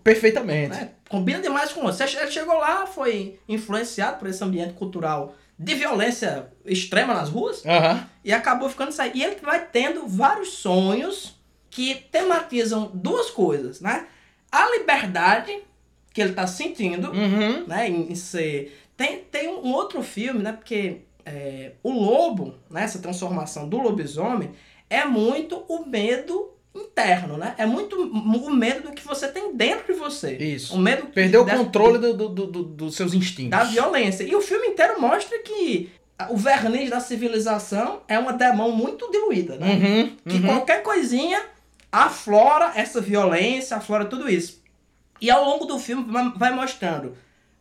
Perfeitamente. né? Combina demais com outros. Ele chegou lá, foi influenciado por esse ambiente cultural de violência extrema nas ruas. Aham. E acabou ficando aí. E ele vai tendo vários sonhos que tematizam duas coisas, né? A liberdade que ele tá sentindo, Uhum. né? Em, em ser. Tem, tem um outro filme, né? Porque é, o lobo, né? Essa transformação do lobisomem é muito o medo interno, né? É muito o medo do que você tem dentro de você. Isso. O medo Perdeu o controle do, do- do- do- dos seus instintos. da violência. E o filme inteiro mostra que o verniz da civilização é uma demão muito diluída, né? Uhum. Que uhum. qualquer coisinha aflora essa violência, aflora tudo isso. E ao longo do filme vai- mostrando,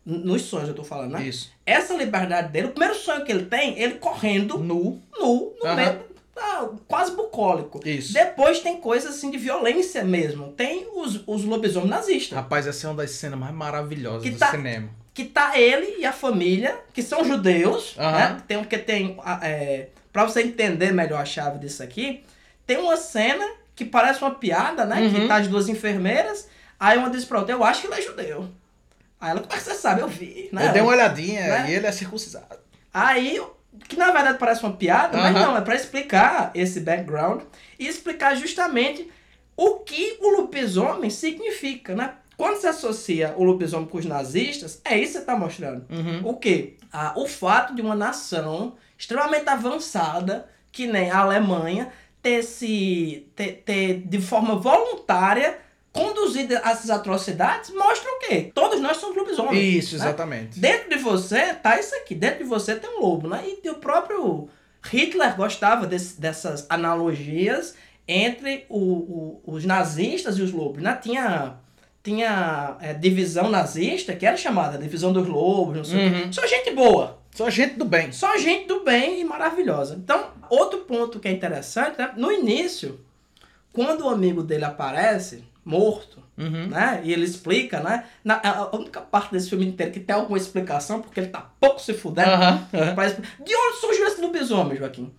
nos sonhos eu tô falando, né? Isso. Essa liberdade dele, o primeiro sonho que ele tem, ele correndo Nu. nu, no Aham. meio, ah, quase bucólico. Isso. Depois tem coisas assim de violência mesmo. Tem os, os lobisomens nazistas. Rapaz, essa é uma das cenas mais maravilhosas Que do tá- cinema. que tá ele e a família, que são judeus, Aham. né? Tem porque tem é, para você entender melhor a chave disso aqui, tem uma cena que parece uma piada, né? Uhum. Que tá as duas enfermeiras, aí uma diz pra outra, eu acho que ele é judeu. Aí ela, como é que você sabe? Eu vi, né? Eu dei uma olhadinha Né? e ele é circuncisado. Aí, que na verdade parece uma piada, mas não, é pra explicar esse background e explicar justamente o que o lobisomem significa, né? Quando se associa o lobisomem com os nazistas, é isso que você tá mostrando. Uhum. O quê? Ah, o fato de uma nação extremamente avançada, que nem a Alemanha, ter, se, ter, ter de forma voluntária conduzido essas atrocidades, mostra o quê? Todos nós somos lobisomens. Isso, né? exatamente. Dentro de você tá isso aqui. Dentro de você tem um lobo, né? E o próprio Hitler gostava desse- dessas analogias entre o- o- os nazistas e os lobos, né? Tinha, tinha é, divisão nazista, que era chamada divisão dos lobos, não sei o quê. Uhum. Só gente boa. Só gente do bem. Só gente do bem e maravilhosa. Então, outro ponto que é interessante, né? No início, quando o amigo dele aparece morto, Uhum. né? E ele explica, né? Na, a única parte desse filme inteiro que tem alguma explicação, porque ele tá pouco se fudendo. Expli- De onde surgiu esse lobisomem, Joaquim?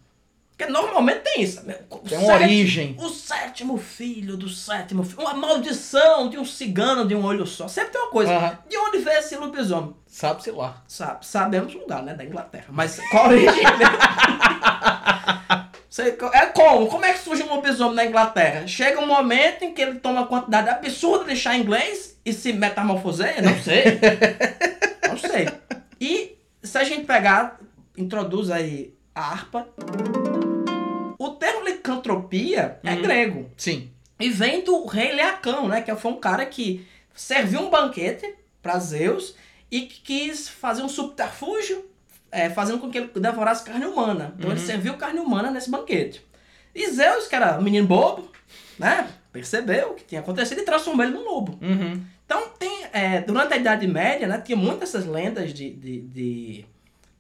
Porque normalmente tem isso. né? O Tem uma origem. O sétimo filho do sétimo filho. Uma maldição de um cigano de um olho só. Sempre tem uma coisa. Aham. De onde veio esse lobisomem? Sabe-se lá. Sabe, sabemos o lugar, né? Da Inglaterra. Mas qual a origem dele? É como? Como é que surge um lobisomem na Inglaterra? Chega um momento em que ele toma uma quantidade absurda de chá inglês e se metamorfoseia? Não sei. Não sei. E se a gente pegar, introduz aí a harpa. O termo licantropia é grego. Sim. E vem do rei Leacão, né? Que foi um cara que serviu um banquete para Zeus e que quis fazer um subterfúgio, é, fazendo com que ele devorasse carne humana. Então ele serviu carne humana nesse banquete. E Zeus, que era um menino bobo, né? Percebeu o que tinha acontecido e transformou ele num lobo. Uhum. Então tem. é, durante a Idade Média, né? Tinha muitas essas lendas de, de, de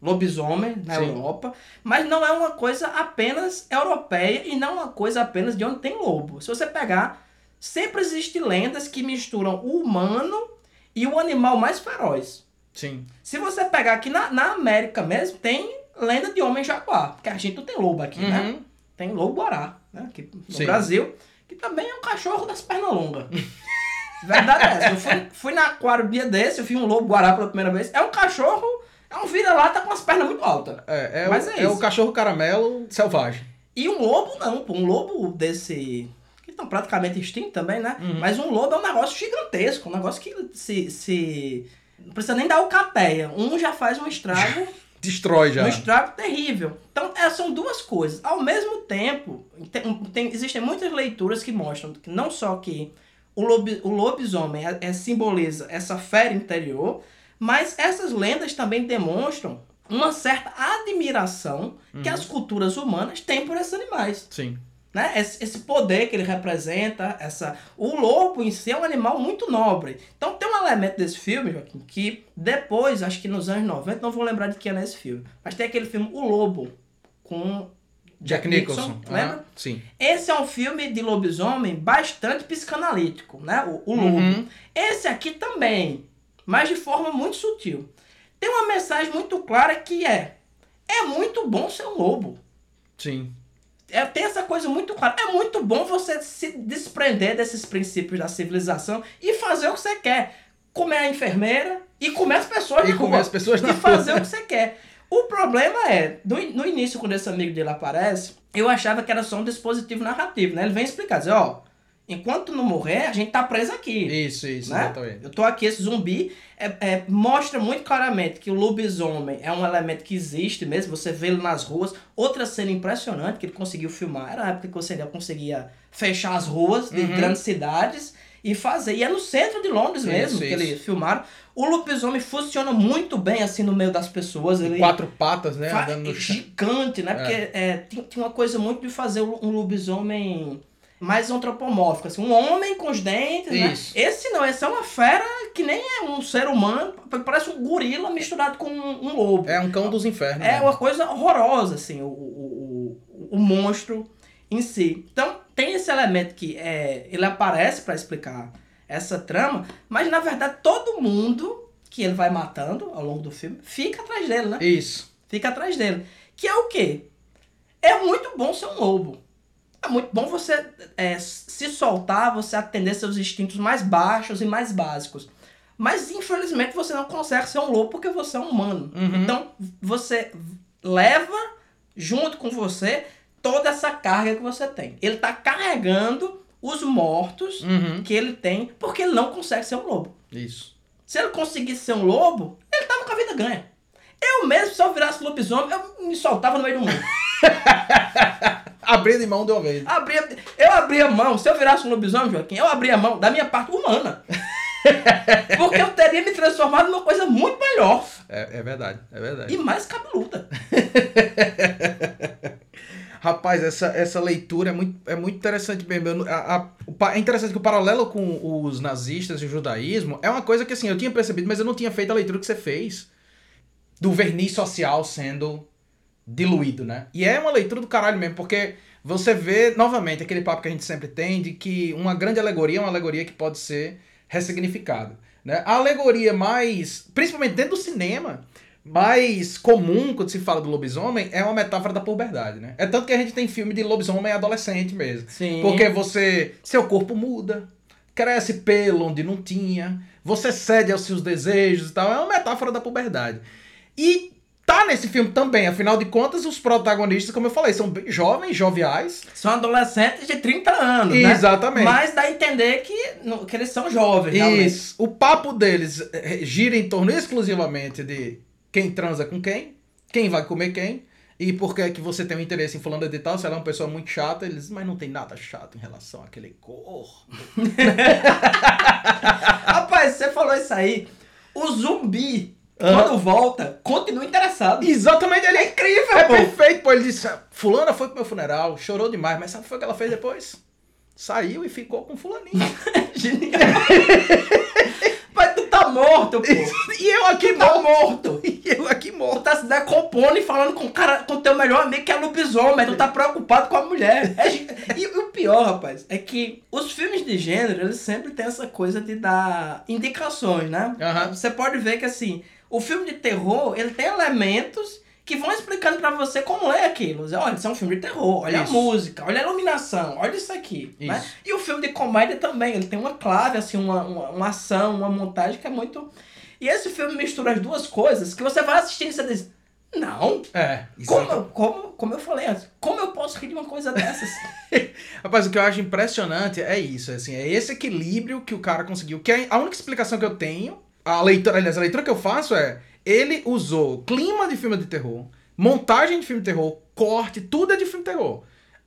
lobisomem na Sim. Europa, mas não é uma coisa apenas europeia e não uma coisa apenas de onde tem lobo. Se você pegar, sempre existem lendas que misturam o humano e o animal mais feroz. Sim. Se você pegar aqui na, na América mesmo, tem lenda de homem jaguar, porque a gente não tem lobo aqui, né? Uhum. Tem lobo-guará, né? Aqui no Sim. Brasil, que também é um cachorro das pernas longas. Verdade é essa. Eu fui, fui na aquário dia desse, eu vi um lobo-guará pela primeira vez. É um cachorro, é um vira-lata com as pernas muito altas. É, é, Mas o, é é o cachorro caramelo selvagem. E um lobo não, pô. Um lobo desse... Que estão praticamente extintos também, né? Mas um lobo é um negócio gigantesco. Um negócio que se... se... Não precisa nem dar alcateia. Um já faz um estrago Destrói já. um estrago terrível. Então, é, são duas coisas. Ao mesmo tempo, tem, tem- existem muitas leituras que mostram que não só que o, lobi, o lobisomem é, é- simboliza essa fera interior, mas essas lendas também demonstram uma certa admiração que as culturas humanas têm por esses animais. Sim. Né? Esse, esse poder que ele representa, essa o lobo em si é um animal muito nobre. Então tem um elemento desse filme, Joaquim, que depois, acho que nos anos 90, não vou lembrar de que é nesse filme, mas tem aquele filme O Lobo, com Jack Nicholson. lembra? Ah, sim. Esse é um filme de lobisomem bastante psicanalítico, né? O, o Lobo. Uhum. Esse aqui também, mas de forma muito sutil. Tem uma mensagem muito clara que é: é muito bom ser um lobo. Sim. É, tem essa coisa muito clara. É muito bom você se desprender desses princípios da civilização e fazer o que você quer. Comer a enfermeira e comer as pessoas E comer rua. as pessoas na E fazer rua. o que você quer. O problema é, no, no início, quando esse amigo dele aparece, eu achava que era só um dispositivo narrativo, né? Ele vem explicar, dizer, ó, enquanto não morrer, a gente tá preso aqui. Isso, isso, né? exatamente. Eu tô aqui, esse zumbi é, é, mostra muito claramente que o lobisomem é um elemento que existe mesmo, você vê ele nas ruas. Outra cena impressionante que ele conseguiu filmar, era a época que você ainda conseguia fechar as ruas de Uhum. grandes cidades e fazer. E é no centro de Londres Isso, mesmo que isso. eles filmaram. O lobisomem funciona muito bem assim no meio das pessoas. Ele Quatro patas, né? fa- Andando no chão. gigante, né? Porque é, tem, tem uma coisa muito de fazer um lobisomem mais antropomórfico, assim, um homem com os dentes, né? Isso. Esse não, esse é uma fera que nem é um ser humano, parece um gorila misturado com um, um lobo. É um cão dos infernos. É né? uma coisa horrorosa, assim, o, o, o, o monstro em si. Então, tem esse elemento que é, ele aparece para explicar essa trama, mas na verdade todo mundo que ele vai matando ao longo do filme fica atrás dele, né? Isso. fica atrás dele. Que é o quê? É muito bom ser um lobo. É muito bom você é, se soltar, você atender seus instintos mais baixos e mais básicos. Mas infelizmente você não consegue ser um lobo porque você é um humano. Uhum. Então você leva junto com você toda essa carga que você tem. Ele tá carregando os mortos Uhum. que ele tem porque ele não consegue ser um lobo. Isso. Se ele conseguisse ser um lobo, ele tava com a vida ganha. Eu mesmo, se eu virasse lobisomem, eu me soltava no meio do mundo. Abrindo mão de uma vez. Abria, eu abria mão, se eu virasse um lobisomem, Joaquim, eu abria mão da minha parte humana. Porque eu teria me transformado numa coisa muito melhor É, é verdade, é verdade. e mais cabeluda. Rapaz, essa, essa leitura é muito, é muito interessante mesmo. A- a- é interessante que o paralelo com os nazistas e o judaísmo é uma coisa que assim, eu tinha percebido, mas eu não tinha feito a leitura que você fez do verniz social sendo diluído, né? E é uma leitura do caralho mesmo, porque você vê novamente aquele papo que a gente sempre tem de que uma grande alegoria é uma alegoria que pode ser ressignificada. Né? A alegoria mais, principalmente dentro do cinema, mais comum quando se fala do lobisomem é uma metáfora da puberdade, né? É tanto que a gente tem filme de lobisomem adolescente mesmo. Sim. Porque você, seu corpo muda, cresce pelo onde não tinha, você cede aos seus desejos e tal. É uma metáfora da puberdade. E tá nesse filme também, afinal de contas, os protagonistas, como eu falei, são bem jovens, joviais. São adolescentes de 30 anos, né? Exatamente. Mas dá a entender que, que eles são jovens, realmente. Isso. O papo deles eh, gira em torno exclusivamente de quem transa com quem, quem vai comer quem, e por que é que você tem um interesse em fulano de tal, se ela é uma pessoa muito chata, eles, mas não tem nada chato em relação àquele corpo. Rapaz, você falou isso aí. O zumbi, quando volta, continua interessado. Exatamente, ele é incrível, é pô. perfeito, pô. Ele disse, fulana foi pro meu funeral, chorou demais, mas sabe o que foi que ela fez depois? Saiu e ficou com fulaninho. Genial. Mas tu tá morto, pô. e eu aqui Tu tá morto. morto. E eu aqui Tu morto. tá se decompondo e falando com o cara, com o teu melhor amigo que é lobisomem. Tu tá preocupado com a mulher. É e o pior, rapaz, é que os filmes de gênero, eles sempre têm essa coisa de dar indicações, né? Aham. Você pode ver que, assim, o filme de terror, ele tem elementos que vão explicando pra você como é aquilo. Olha, isso é um filme de terror. Olha Isso. a música, olha a iluminação, olha isso aqui. Né? Isso. E o filme de comédia também, ele tem uma clave, assim, uma, uma, uma ação, uma montagem que é muito... E esse filme mistura as duas coisas que você vai assistindo e você diz, não, É, como, eu- como, como eu falei antes, como eu posso rir de uma coisa dessas? Rapaz, o que eu acho impressionante é isso, assim, é esse equilíbrio que o cara conseguiu. Que é a única explicação que eu tenho, a leitura, aliás, a leitura que eu faço é, ele usou clima de filme de terror, montagem de filme de terror, corte, tudo é de filme de terror.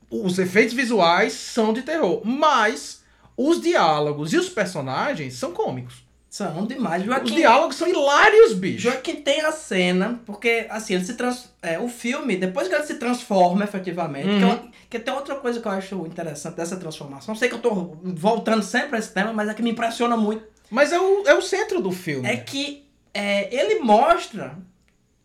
Os efeitos visuais são de terror, mas os diálogos e os personagens são cômicos. São demais. Os Joaquim, diálogos são hilários, bicho. Joaquim tem a cena, porque assim, ele se trans... é, o filme, depois que ele se transforma efetivamente, que, Uhum. eu- que tem outra coisa que eu acho interessante dessa transformação. Sei que eu tô voltando sempre a esse tema, mas é que me impressiona muito. Mas é o, é o centro do filme. É que é, ele mostra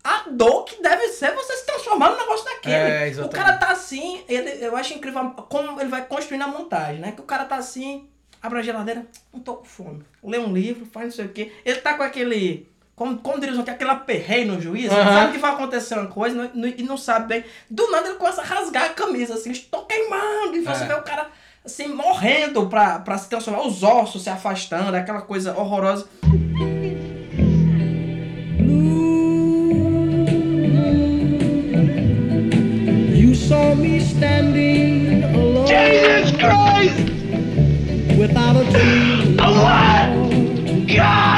a dor que deve ser você se transformar num negócio daquele. É, o cara tá assim, ele, eu acho incrível como ele vai construindo a montagem, né? Que o cara tá assim, abre a geladeira, não tô com fome. Lê um livro, faz não sei o quê. Ele tá com aquele. Como, como diria que aquele aperreio no juiz, Aham. sabe que vai acontecer uma coisa não- não- e não sabe bem. Do nada ele começa a rasgar a camisa, assim, estou queimando. E você É. vê o cara assim, morrendo pra, pra se transformar, os ossos se afastando, aquela coisa horrorosa. You saw me standing alone. Jesus Christ! Without a dream. What? God!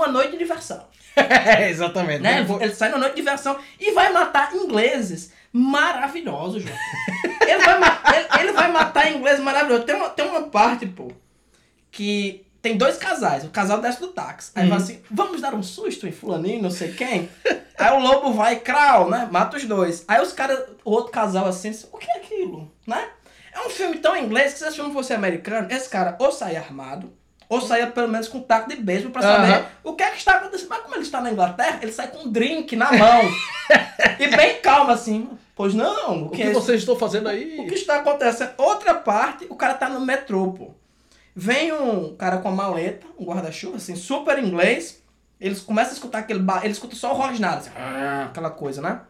Sai numa noite de diversão. É, exatamente. né? Ele sai numa noite de diversão e vai matar ingleses maravilhosos, João. ele, vai ele, ele vai matar ingleses maravilhosos. Tem uma, tem uma parte, pô, que tem dois casais. O casal desce do táxi. Aí vai assim, vamos dar um susto em fulaninho, não sei quem. Aí o lobo vai, crau, né? Mata os dois. Aí os caras, o outro casal assim, o que é aquilo, né? É um filme tão inglês que se esse filme fosse americano, esse cara ou saia armado, ou saia pelo menos com um taco de beisebol pra saber Aham. o que é que está acontecendo. Mas como ele está na Inglaterra, ele sai com um drink na mão. e bem calmo assim. Pois não, o O que, vocês estão fazendo O aí? que está acontecendo? Outra parte, o cara tá no metrô, pô. Vem um cara com a maleta, um guarda-chuva, assim, super inglês. Eles começam a escutar aquele bar, ele escuta só o rosnado, assim, "Ah", aquela coisa, né?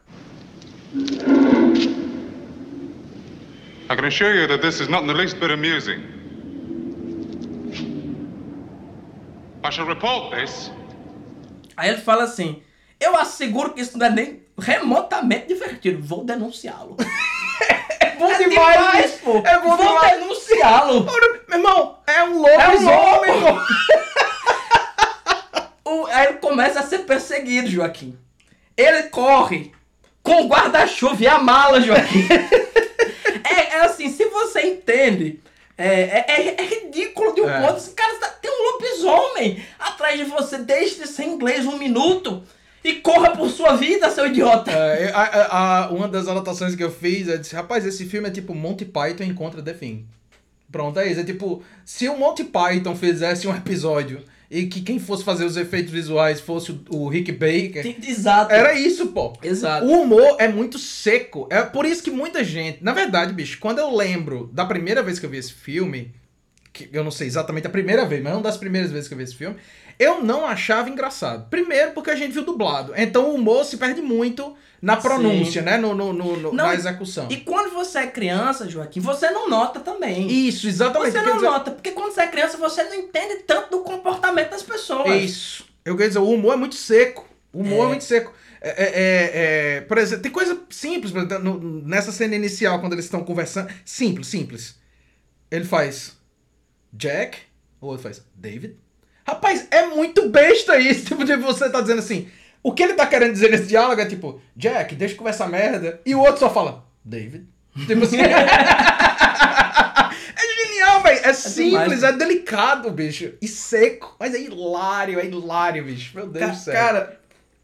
I can assure you that this is not in the least bit amusing. I shall report this Aí ele fala assim: Eu asseguro que isso não é nem remotamente divertido, vou denunciá-lo. É bom É demais, demais, pô. É bom Vou demais. denunciá-lo. Meu irmão, é um É um lobo. pô. O- aí ele começa a ser perseguido, Joaquim. Ele corre com o guarda-chuva e a mala, Joaquim. é, é assim, se você entende, é, é, é- ridículo de um É. ponto. Esse cara tá, tem um lobisomem atrás de você, deixe de ser inglês um minuto e corra por sua vida, seu idiota. É, a- a- a- uma das anotações que eu fiz é disse, rapaz, esse filme é tipo Monty Python encontra The Thing. Pronto, é isso. É tipo, se o Monty Python fizesse um episódio e que quem fosse fazer os efeitos visuais fosse o, o Rick Baker, Exato. era isso, pô. Exato. O humor é muito seco. É por isso que muita gente. Na verdade, bicho, quando eu lembro da primeira vez que eu vi esse filme, que eu não sei exatamente a primeira vez, mas é uma das primeiras vezes que eu vi esse filme, eu não achava engraçado. Primeiro porque a gente viu dublado. Então o humor se perde muito na pronúncia, Sim. né? No, no, no- no- Não, na execução. E quando você é criança, Joaquim, você não nota também. Isso, exatamente. Você não dizer- nota, porque quando você é criança, você não entende tanto do comportamento das pessoas. Isso. Eu quero dizer, o humor é muito seco. O humor é, É. muito seco. É, é- é- é- por exemplo, tem coisa simples, no- nessa cena inicial, quando eles estão conversando. Simples, simples. Ele faz Jack, o outro faz David. Rapaz, é muito besta isso. Tipo, de você tá dizendo assim. O que ele tá querendo dizer nesse diálogo é tipo, Jack, deixa eu conversar merda. E o outro só fala, David. Tipo assim. é genial, velho. É simples, demais. é delicado, bicho. E seco. Mas é hilário, é hilário, bicho. Meu Deus do céu. Cara,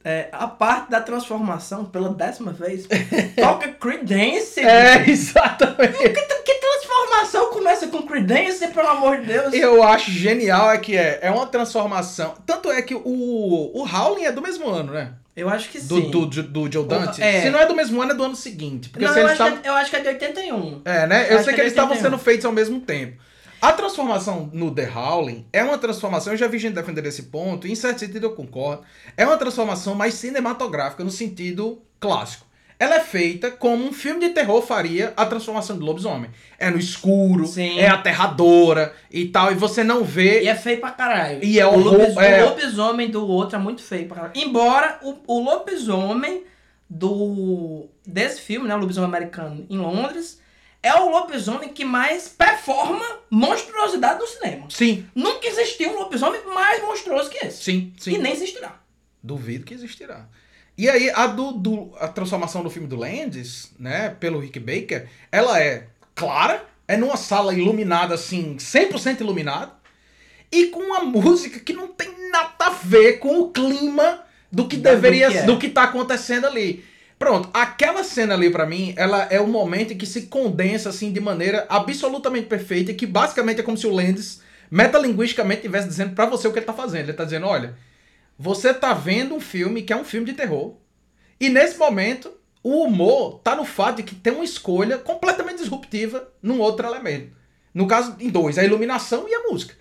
é, a parte da transformação, pela décima vez, toca Creedence. É, exatamente. Que, que transformação começa com Creedence, pelo amor de Deus? Eu acho genial é que é, é uma transformação. Tanto é que o, o Howling é do mesmo ano, né? Eu acho que Do, sim. do, do, do Joe Dante. é. Se não é do mesmo ano, é do ano seguinte. Porque Não, se eu, eles acho estavam. que é, eu acho que é de 81. É, né? Eu Acho sei que que é eles estavam 81. sendo feitos ao mesmo tempo. A transformação no The Howling é uma transformação, eu já vi gente defender esse ponto, e em certo sentido eu concordo. É uma transformação mais cinematográfica no sentido clássico. Ela é feita como um filme de terror faria a transformação do lobisomem. É no escuro, Sim. é aterradora e tal, e você não vê. E é feio pra caralho. E é o, horror- lobis- é. o lobisomem do outro é muito feio pra caralho. Embora o, o lobisomem do desse filme, né, o lobisomem americano em Londres, é o lobisomem que mais performa monstruosidade no cinema. Sim, Nunca existiu um lobisomem mais monstruoso que esse. sim, sim. E nem existirá. Duvido que existirá. E aí, a, do, do- a transformação do filme do Landis, né, pelo Rick Baker, ela é clara, é numa sala iluminada, assim, 100% iluminada, e com uma música que não tem nada a ver com o clima do que Da- do deveria, que é. do que tá acontecendo ali. Pronto, aquela cena ali pra mim, ela é o momento em que se condensa assim de maneira absolutamente perfeita, que basicamente é como se o Landis metalinguisticamente estivesse dizendo pra você o que ele tá fazendo. Ele tá dizendo, olha, você tá vendo um filme que é um filme de terror. E nesse momento, o humor tá no fato de que tem uma escolha completamente disruptiva num outro elemento. No caso, em dois, a iluminação e a música.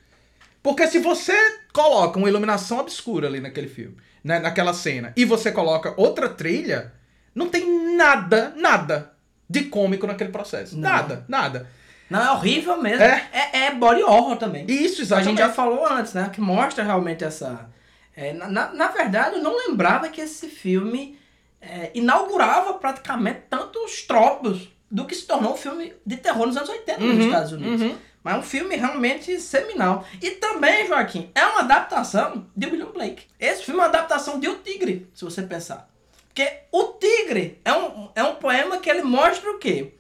Porque se você coloca uma iluminação obscura ali naquele filme, né, naquela cena, e você coloca outra trilha, não tem nada, nada de cômico naquele processo. Não. Nada, nada. Não, é horrível mesmo. É. É, é body horror também. Isso, A exatamente. gente já falou antes, né? Que mostra realmente essa. é, na, na, verdade, eu não lembrava que esse filme é, inaugurava praticamente tantos tropos do que se tornou um filme de terror nos anos 80 nos Uhum, Estados Unidos. uhum. Mas é um filme realmente seminal. E também, Joaquim, é uma adaptação de William Blake. Esse filme é uma adaptação de O Tigre, se você pensar. Porque O Tigre é um, é um poema que ele mostra o quê?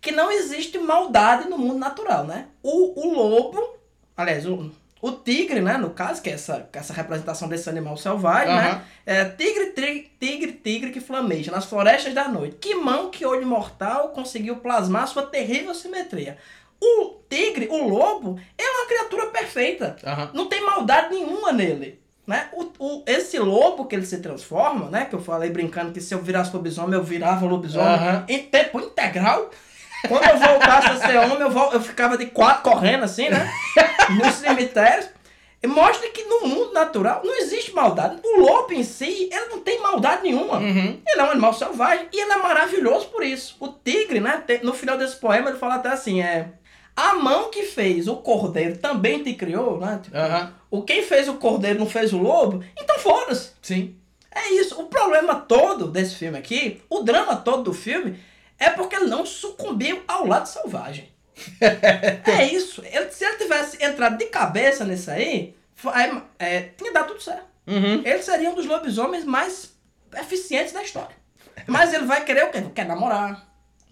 Que não existe maldade no mundo natural, né? O, o lobo, aliás, o, o tigre, né, no caso, que é essa, essa representação desse animal selvagem, né? Aham. É tigre, tigre, tigre, tigre que flameja nas florestas da noite. Que mão que olho mortal conseguiu plasmar sua terrível simetria. O tigre, o lobo, é uma criatura perfeita. Aham. Não tem maldade nenhuma nele. Né? O, o- esse lobo que ele se transforma, né? Que eu falei brincando que se eu virasse lobisomem, eu virava lobisomem Aham. em tempo integral. Quando eu voltasse a ser homem, eu, vol- eu ficava de quatro correndo assim, né? Nos cemitérios. E mostra que no mundo natural não existe maldade. O lobo em si, ele não tem maldade nenhuma. Uhum. Ele é um animal selvagem e ele é maravilhoso por isso. O tigre, né? No final desse poema ele fala até assim, é... A mão que fez o cordeiro também te criou, né? Tipo, o quem fez o cordeiro não fez o lobo, então foda-se. Sim. É isso. O problema todo desse filme aqui, o drama todo do filme, é porque ele não sucumbiu ao lado selvagem. é isso. Ele- se ele tivesse entrado de cabeça nisso aí, foi- é, tinha dado tudo certo. Uhum. Ele seria um dos lobisomens mais eficientes da história. Mas ele vai querer o quê? Quer namorar,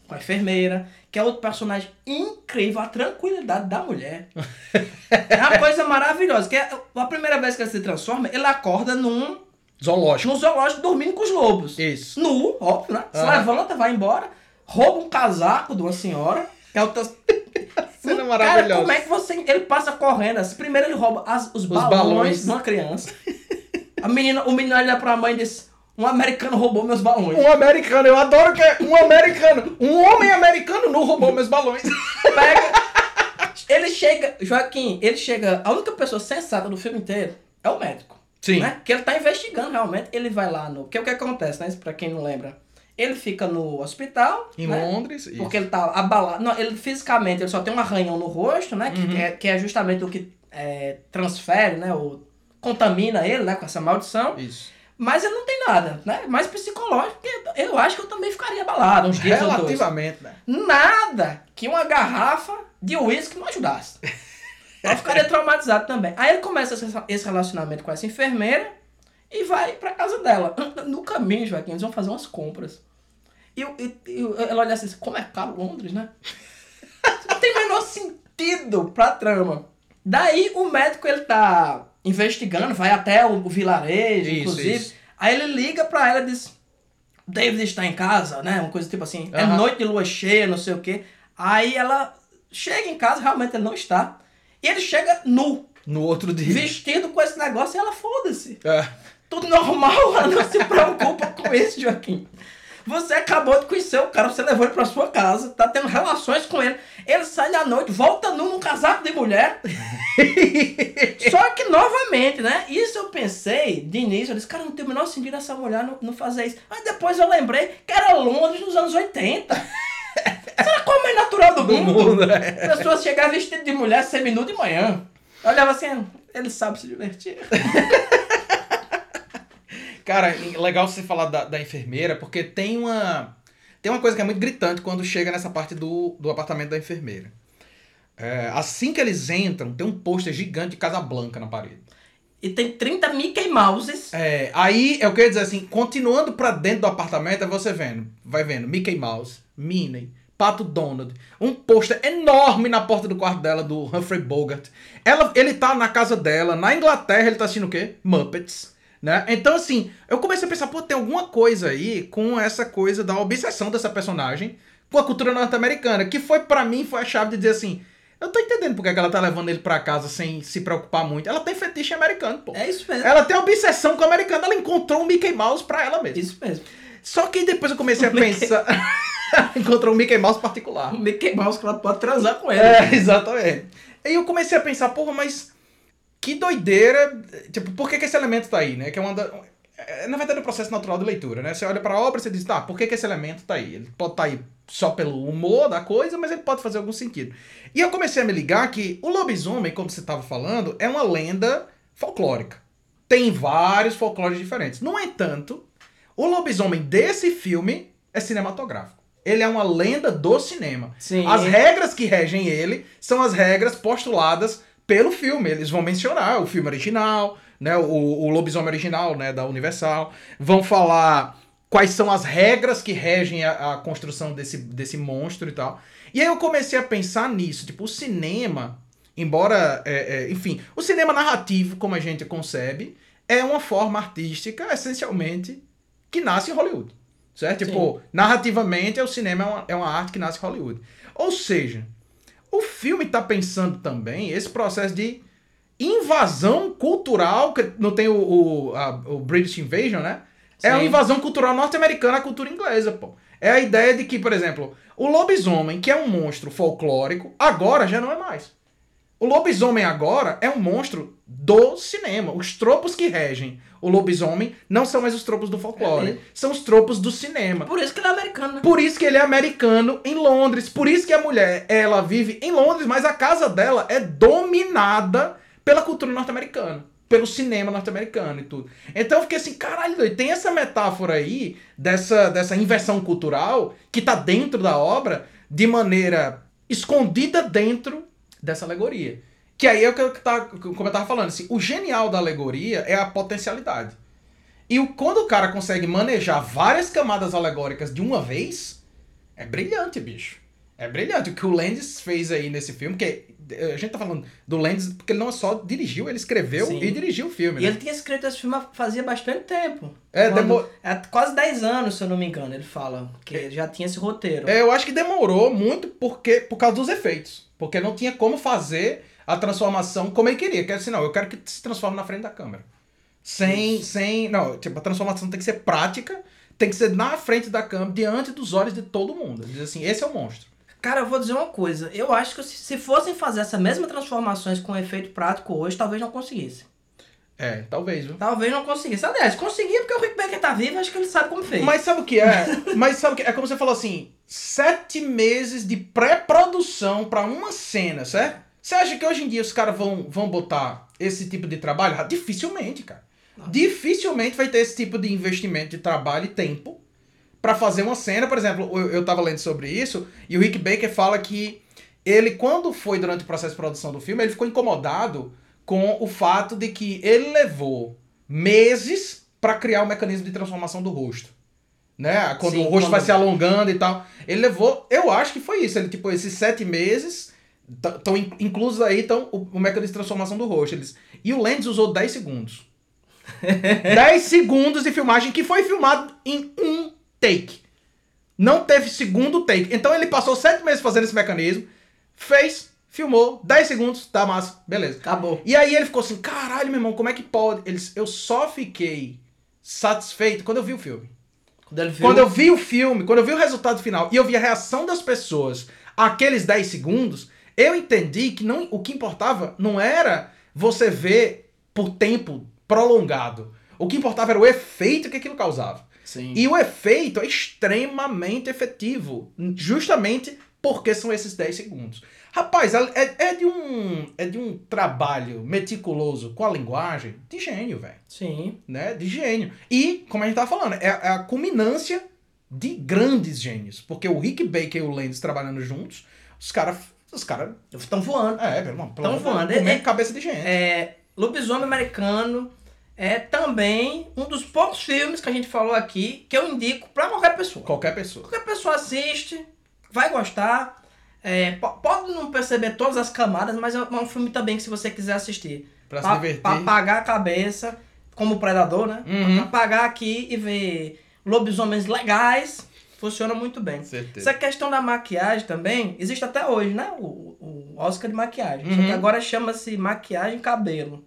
com a enfermeira, que é outro personagem incrível, a tranquilidade da mulher. é uma coisa maravilhosa, que é a primeira vez que ela se transforma, ele acorda num, Zoológico. num zoológico dormindo com os lobos. Isso. Nu, óbvio, né? Se Aham. levanta, vai embora, rouba um casaco de uma senhora, que é outra... Cena Cara, maravilhosa. como é que você... Ele passa correndo, assim, primeiro ele rouba as- os, balões, balões. de uma criança. A menina, o menino olha pra mãe e diz, um americano roubou meus balões. Um americano, eu adoro que é um americano. Um homem americano não roubou meus balões. Pega. Ele chega, Joaquim, ele chega. A única pessoa sensata do filme inteiro é o médico. Sim. Né? Que ele tá investigando realmente. Ele vai lá no. Que é o que acontece, né? Isso Pra quem não lembra. Ele fica no hospital. Em né? Londres. isso. Porque ele tá abalado. Não, ele fisicamente ele só tem um arranhão no rosto, né? Que, Uhum. é, que é justamente o que é, transfere, né? Ou contamina ele, né? Com essa maldição. Isso. Mas ele não tem nada, né? Mais psicológico, porque eu acho que eu também ficaria abalado uns dias ou dois. Relativamente, né? Nada que uma garrafa de uísque não ajudasse. Eu ficaria traumatizado também. Aí ele começa esse- relacionamento com essa enfermeira e vai pra casa dela. No caminho, Joaquim, eles vão fazer umas compras. E, eu- e- e ela olha assim, como é caro Londres, né? Não tem o menor sentido pra trama. Daí o médico, ele tá investigando, vai até o, o vilarejo, Isso, inclusive. isso. Aí ele liga pra ela e diz, David está em casa, né? Uma coisa tipo assim, é Aham. noite de lua cheia, não sei o quê. Aí ela chega em casa, realmente ele não está. E ele chega nu, No outro dia. vestido com esse negócio, e ela foda-se. É. Tudo normal, ela não se preocupa com isso, Joaquim. Você acabou de conhecer o cara, você levou ele pra sua casa, tá tendo relações com ele. Ele sai da noite, volta nu num casaco de mulher. Só que, novamente, né? Isso eu pensei de início, eu disse, cara, não tem o menor sentido essa mulher não, não fazer isso. Mas depois eu lembrei que era Londres nos anos 80. Será qual é mais natural do, Do mundo? mundo, né? Pessoas chegar vestidas de mulher seminu de manhã. Eu olhava assim, ele sabe se divertir. Cara, legal você falar da, da enfermeira, porque tem uma. Tem uma coisa que é muito gritante quando chega nessa parte do, do apartamento da enfermeira. É, assim que eles entram, tem um pôster gigante de Casablanca na parede. E tem 30 Mickey Mouses. É, aí eu queria dizer assim, continuando pra dentro do apartamento, é você vendo, vai vendo Mickey Mouse, Minnie, Pato Donald, um pôster enorme na porta do quarto dela do Humphrey Bogart. Ela, ele tá na casa dela, na Inglaterra, ele tá assistindo o quê? Muppets. Né? Então, assim, eu comecei a pensar, pô, tem alguma coisa aí com essa coisa da obsessão dessa personagem com a cultura norte-americana, que foi, pra mim, foi a chave de dizer assim, eu tô entendendo porque que ela tá levando ele pra casa sem se preocupar muito. Ela tem fetiche americano, pô. É isso mesmo. Ela tem obsessão com o americano, ela encontrou um Mickey Mouse pra ela mesma. Isso mesmo. Só que depois eu comecei a O Mickey- pensar. encontrou um Mickey Mouse particular. O Mickey Mouse que ela pode transar com ele. É, exatamente. Aí eu comecei a pensar, porra, mas que doideira. Tipo, por que, que esse elemento tá aí, né? Que é uma da. é, Na verdade, é o processo natural de leitura, né? Você olha pra obra e você diz, tá, por que, que esse elemento tá aí? Ele pode estar tá aí só pelo humor da coisa, mas ele pode fazer algum sentido. E eu comecei a me ligar que o lobisomem, como você estava falando, é uma lenda folclórica. Tem vários folclores diferentes. No entanto, o lobisomem desse filme é cinematográfico. Ele é uma lenda do cinema. Sim. As regras que regem ele são as regras postuladas pelo filme. Eles vão mencionar o filme original, né, o, o lobisomem original, né, da Universal. Vão falar quais são as regras que regem a, a construção desse, desse monstro e tal. E aí eu comecei a pensar nisso. Tipo, o cinema, embora, é, é, enfim, o cinema narrativo, como a gente concebe, é uma forma artística, essencialmente, que nasce em Hollywood. Certo? Tipo, narrativamente, o cinema é uma, é uma arte que nasce em Hollywood. Ou seja, o filme tá pensando também esse processo de invasão cultural, que não tem o, o, a- o British Invasion, né? É Sim. uma invasão cultural norte-americana à cultura inglesa, pô. É a ideia de que, por exemplo, o lobisomem, que é um monstro folclórico, agora já não é mais. O lobisomem agora é um monstro do cinema. Os tropos que regem o lobisomem não são mais os tropos do folclore, É. são os tropos do cinema. Por isso que ele é americano, né? Por isso que ele é americano em Londres. Por isso que a mulher, ela vive em Londres, mas a casa dela é dominada pela cultura norte-americana. Pelo cinema norte-americano e tudo. Então eu fiquei assim, caralho, doido, tem essa metáfora aí dessa, dessa inversão cultural que tá dentro da obra de maneira escondida dentro dessa alegoria. Que aí é o que eu tá, como eu tava falando, assim, o genial da alegoria é a potencialidade. E o, quando o cara consegue manejar várias camadas alegóricas de uma vez, É brilhante, bicho. É brilhante. O que o Landis fez aí nesse filme, que a gente tá falando do Landis porque ele não só dirigiu, ele escreveu Sim. e dirigiu o filme. E né? ele tinha escrito esse filme fazia bastante tempo. É, Quando- demor- é quase 10 anos, se eu não me engano, ele fala. Que ele já tinha esse roteiro. É, eu acho que demorou muito porque, por causa dos efeitos. Porque não tinha como fazer a transformação como ele queria. Que era assim, não, eu quero que se transforme na frente da câmera. Sem, sem. Não, tipo, a transformação tem que ser prática, tem que ser na frente da câmera, diante dos olhos de todo mundo. Diz assim, esse é o monstro. Cara, eu vou dizer uma coisa. Eu acho que se, se fossem fazer essa mesma transformações com efeito prático hoje, talvez não conseguisse. É, talvez, viu? Talvez não conseguisse. Aliás, conseguia porque o Rick Baker tá vivo, acho que ele sabe como fez. Mas sabe o que é? Mas sabe o que é? É como você falou assim, sete meses de pré-produção pra uma cena, certo? Você acha que hoje em dia os caras vão, vão botar esse tipo de trabalho? Ah, Dificilmente, cara. Dificilmente vai ter esse tipo de investimento de trabalho e tempo pra fazer uma cena. Por exemplo, eu, eu tava lendo sobre isso e o Rick Baker fala que ele, quando foi durante o processo de produção do filme, ele ficou incomodado com o fato de que ele levou meses pra criar o mecanismo de transformação do rosto. Né? Quando Sim, o rosto quando- vai se alongando e tal. Ele levou, eu acho que foi isso. Ele, tipo, esses sete meses estão inclusos aí estão o, o mecanismo de transformação do rosto. Eles, e o Lenz usou 10 segundos. 10 segundos de filmagem que foi filmado em um take. Não teve segundo take. Então ele passou sete meses fazendo esse mecanismo, fez, filmou, 10 segundos, tá massa, beleza. Acabou. E aí ele ficou assim, caralho, meu irmão, como é que pode? Eles, eu só fiquei satisfeito quando eu vi o filme. Quando ele viu, Quando eu vi o filme, quando eu vi o resultado final e eu vi a reação das pessoas aqueles 10 segundos, eu entendi que não, o que importava não era você ver por tempo prolongado. O que importava era o efeito que aquilo causava. Sim. E o efeito é extremamente efetivo, justamente porque são esses 10 segundos. Rapaz, é, é de um é de um trabalho meticuloso com a linguagem de gênio, velho Sim. né, de gênio. E, como a gente tava falando, é, é a culminância de grandes gênios. Porque o Rick Baker e o Landis trabalhando juntos, os caras. Os caras. Estão voando. É, pelo Tão amor de voando. Comendo É- cabeça de gente. É, Lobisomem Americano é também um dos poucos filmes que a gente falou aqui que eu indico pra qualquer pessoa. Qualquer pessoa. Qualquer pessoa assiste, vai gostar. É, po- pode não perceber todas as camadas, mas é um filme também que se você quiser assistir. Pra se Pra, divertir. pra apagar a cabeça, como Predador, né? Uhum. Pra apagar aqui e ver lobisomens legais, funciona muito bem. Certeza. Essa questão da maquiagem também, existe até hoje, né? O, o Oscar de maquiagem. Só Uhum. que agora chama-se maquiagem cabelo.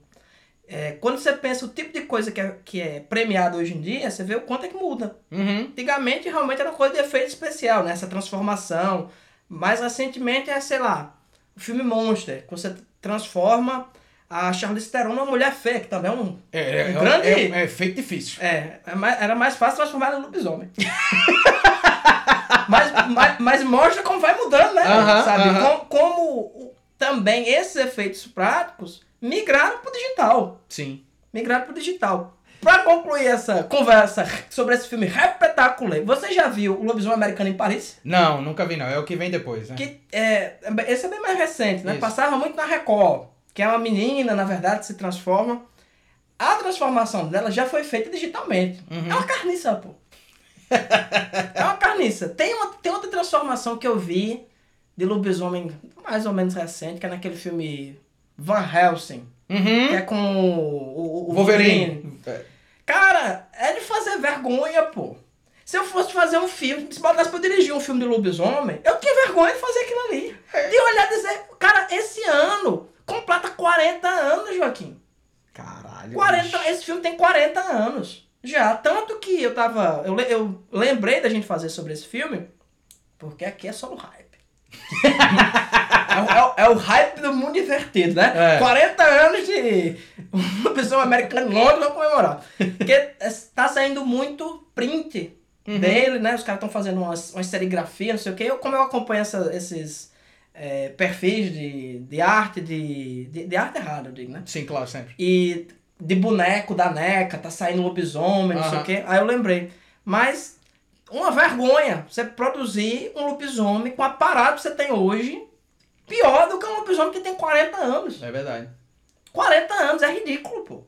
É, quando você pensa o tipo de coisa que é, que é premiado hoje em dia, você vê o quanto é que muda. Uhum. Antigamente realmente era coisa de efeito especial, né? Essa transformação. Mais recentemente é, sei lá, o filme Monster, que você transforma a Charlize Theron numa mulher feia, que também é um... É, é, Um grande- é, é feito difícil. É, é era mais fácil transformar ela em lobisomem. mas, mas, mas mostra como vai mudando, né? Sabe? como o- também esses efeitos práticos migraram pro digital. Sim. Migraram pro digital. Pra concluir essa conversa sobre esse filme repetacular, você já viu o Lobisomem Americano em Paris? Não, nunca vi não. É o que vem depois, né? Que é, esse é bem mais recente, né? Isso. Passava muito na Record, que é uma menina, na verdade, se transforma. A transformação dela já foi feita digitalmente. Uhum. É uma carniça, pô. é uma carniça. Tem, uma, tem outra transformação que eu vi de lobisomem mais ou menos recente, que é naquele filme Van Helsing, que Uhum. é com o, o- o Wolverine. É. Cara, é de fazer vergonha, pô. Se eu fosse fazer um filme, se botasse pra eu dirigir um filme de lobisomem, eu tinha vergonha de fazer aquilo ali. De olhar e dizer, cara, esse ano completa 40 anos, Joaquim. Caralho. 40, bicho. esse filme tem 40 anos. Já. Tanto que eu tava. Eu, eu lembrei da gente fazer sobre esse filme, porque aqui é só no hype. É, o- é o- é o hype do mundo invertido, né? É. 40 anos de uma pessoa americana em Londres vão comemorar. Porque tá saindo muito print dele, né? Os caras estão fazendo umas, umas serigrafias, não sei o quê. Eu, como eu acompanho essa- esses é, perfis de, de arte, de, de, de arte errada, eu digo, né? Sim, claro, sempre. E de boneco da NECA, tá saindo lobisomem, não sei Aham. o quê. Aí eu lembrei. Mas uma vergonha você produzir um lobisomem com o aparato que você tem hoje, pior do que um lobisomem que tem 40 anos. É verdade. 40 anos, é ridículo, pô.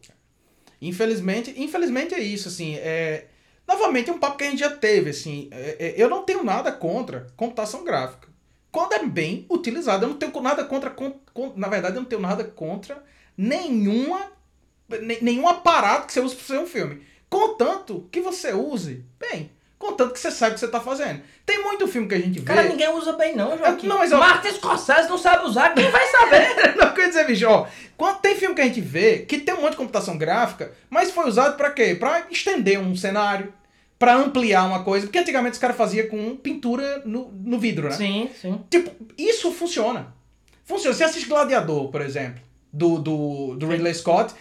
Infelizmente, infelizmente é isso, assim, é... Novamente, é um papo que a gente já teve, assim. é- é- eu não tenho nada contra computação gráfica. Quando é bem utilizado, eu não tenho nada contra. con- con- na verdade, eu não tenho nada contra nenhuma, ne- nenhum aparato que você use para fazer um filme. Contanto que você use bem. Contanto que você sabe o que você tá fazendo. Tem muito filme que a gente vê. Cara, ninguém usa bem não, Joaquim. Não, mas eu- Martin Scorsese não sabe usar, quem vai saber? Não, quer dizer, bicho, ó, quando tem filme que a gente vê que tem um monte de computação gráfica, mas foi usado pra quê? Pra estender um cenário, pra ampliar uma coisa, porque antigamente os caras faziam com pintura no, no vidro, né? sim, sim. Tipo, isso funciona. Funciona. Você assiste Gladiador, por exemplo, do, do, do Ridley Scott,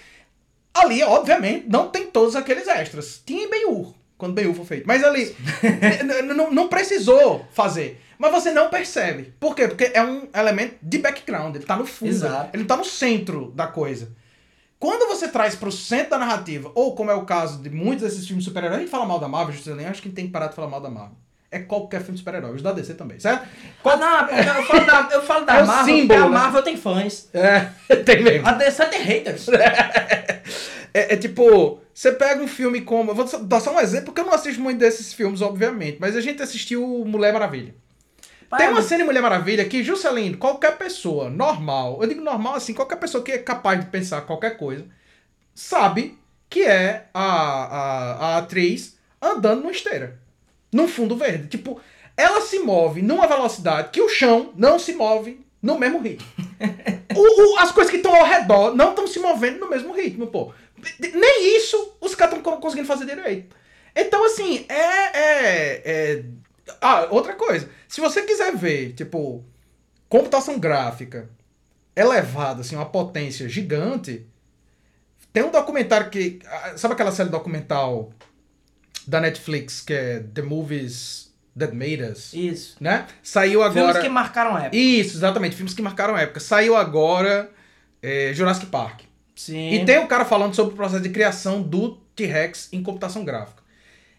ali, obviamente, não tem todos aqueles extras. Tinha em Ben-Hur, quando Ben-Hur foi feito. Mas ali, não- não precisou fazer. Mas você não percebe. Por quê? Porque é um elemento de background. Ele tá no fundo. Exato. Ele tá no centro da coisa. Quando você traz pro centro da narrativa, ou como é o caso de muitos desses filmes super-heróis, a gente fala mal da Marvel, Juscelino, acho que tem que parar de falar mal da Marvel. É qualquer filme super-herói, os da DC também, certo? Ah, não, porque eu falo da, eu falo da É Marvel, símbolo, porque a né? Marvel tem fãs. É, tem mesmo. A DC tem haters. É, é tipo, você pega um filme como. Eu vou dar só um exemplo, porque eu não assisto muito desses filmes, obviamente, mas a gente assistiu Mulher Maravilha. Pai, Tem uma mas- cena em Mulher Maravilha que, Juscelino, qualquer pessoa normal, eu digo normal assim, qualquer pessoa que é capaz de pensar qualquer coisa, sabe que é a, a, a atriz andando numa esteira. Num fundo verde. Tipo, ela se move numa velocidade que o chão não se move no mesmo ritmo. O- o- as coisas que estão ao redor não estão se movendo no mesmo ritmo, pô. Nem isso os caras estão conseguindo fazer direito. Então, assim, é, é, é- Ah, outra coisa. Se você quiser ver, tipo, computação gráfica elevada, assim, uma potência gigante, tem um documentário que. ah, Sabe aquela série documental da Netflix que é The Movies That Made Us? Isso. Né? Saiu agora. Filmes que marcaram a época. Isso, exatamente. Filmes que marcaram a época. Saiu agora é, Jurassic Park. Sim. E tem um cara falando sobre o processo de criação do T-Rex em computação gráfica.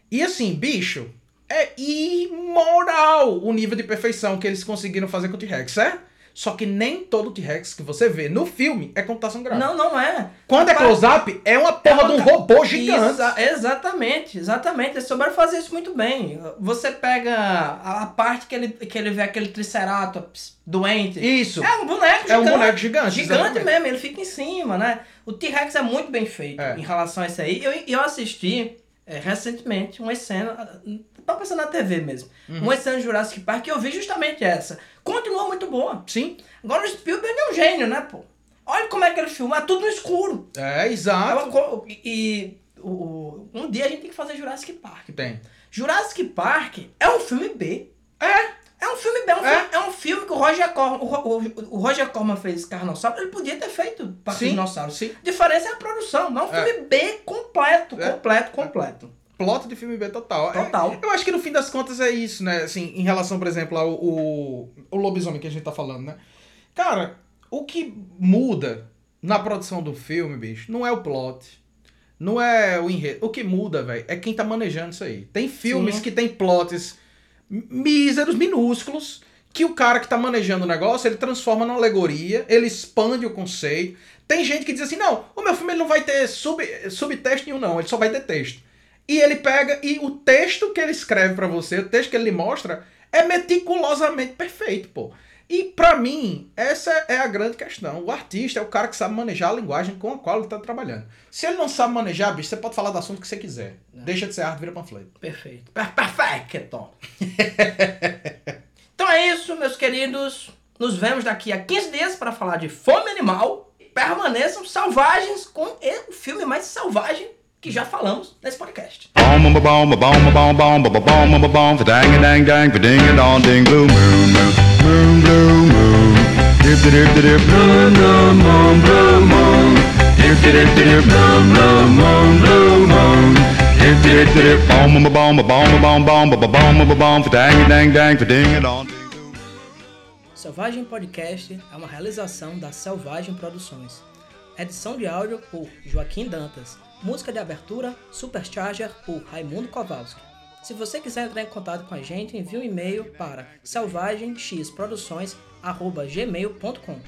E assim, bicho, é imoral o nível de perfeição que eles conseguiram fazer com o T-Rex, certo? Só que nem todo T-Rex que você vê no filme é computação gráfica. Não, não é. Quando é close-up, é uma porra de um robô gigante. Exa- exatamente, exatamente. Eles souberam fazer isso muito bem. Você pega a, parte que ele, que ele vê aquele Triceratops doente. Isso. É um boneco É um gigante. boneco gigante, Gigante exatamente. mesmo, ele fica em cima, né? O T-Rex é muito bem feito É. em relação a isso aí. Eu, eu assisti é, recentemente uma cena, tá passando na TV mesmo, Uhum. uma de Jurassic Park que eu vi justamente essa. Continua muito boa. Sim. Agora o Spielberg é um gênio, né, pô? Olha como é que ele filma, é tudo no escuro. É, É exato. co- E, o- um dia a gente tem que fazer Jurassic Park. Tem. Jurassic Park é um filme B. É. É um filme B, é um, É. filme, é um filme que o Roger Corman, o, o, o Roger Corman fez Carnossauro, ele podia ter feito Sim, Dinossauro. sim. A diferença é a produção, não é um É. filme B completo, É. completo, completo. Plot de filme B total. É, Total. eu acho que no fim das contas é isso, né? Assim, em relação, por exemplo, ao o, o lobisomem que a gente tá falando, né? Cara, o que muda na produção do filme, bicho, não é o plot. Não é o enredo. O que muda, velho, é quem tá manejando isso aí. Tem filmes Sim. que tem plots míseros, minúsculos, que o cara que tá manejando o negócio, ele transforma numa alegoria, ele expande o conceito. Tem gente que diz assim, não, o meu filme ele não vai ter sub, subtexto nenhum, não, ele só vai ter texto. E ele pega e o texto que ele escreve pra você, o texto que ele lhe mostra, é meticulosamente perfeito, pô. E pra mim, essa é a grande questão. O artista é o cara que sabe manejar a linguagem com a qual ele tá trabalhando. Se ele não sabe manejar, bicho, você pode falar do assunto que você quiser. Deixa de ser arte, vira panfleto. Perfeito. Per- Perfeito. então é isso, meus queridos. Nos vemos daqui a 15 dias para falar de fome animal. Permaneçam selvagens com o filme mais selvagem que já falamos nesse podcast. Selvagem Podcast é uma realização da Selvagem Produções. Edição de áudio por Joaquim Dantas. Música de abertura Supercharger por Raimundo Kowalski. Se você quiser entrar em contato com a gente, envie um e-mail para selvagemxproduções.gmail.com.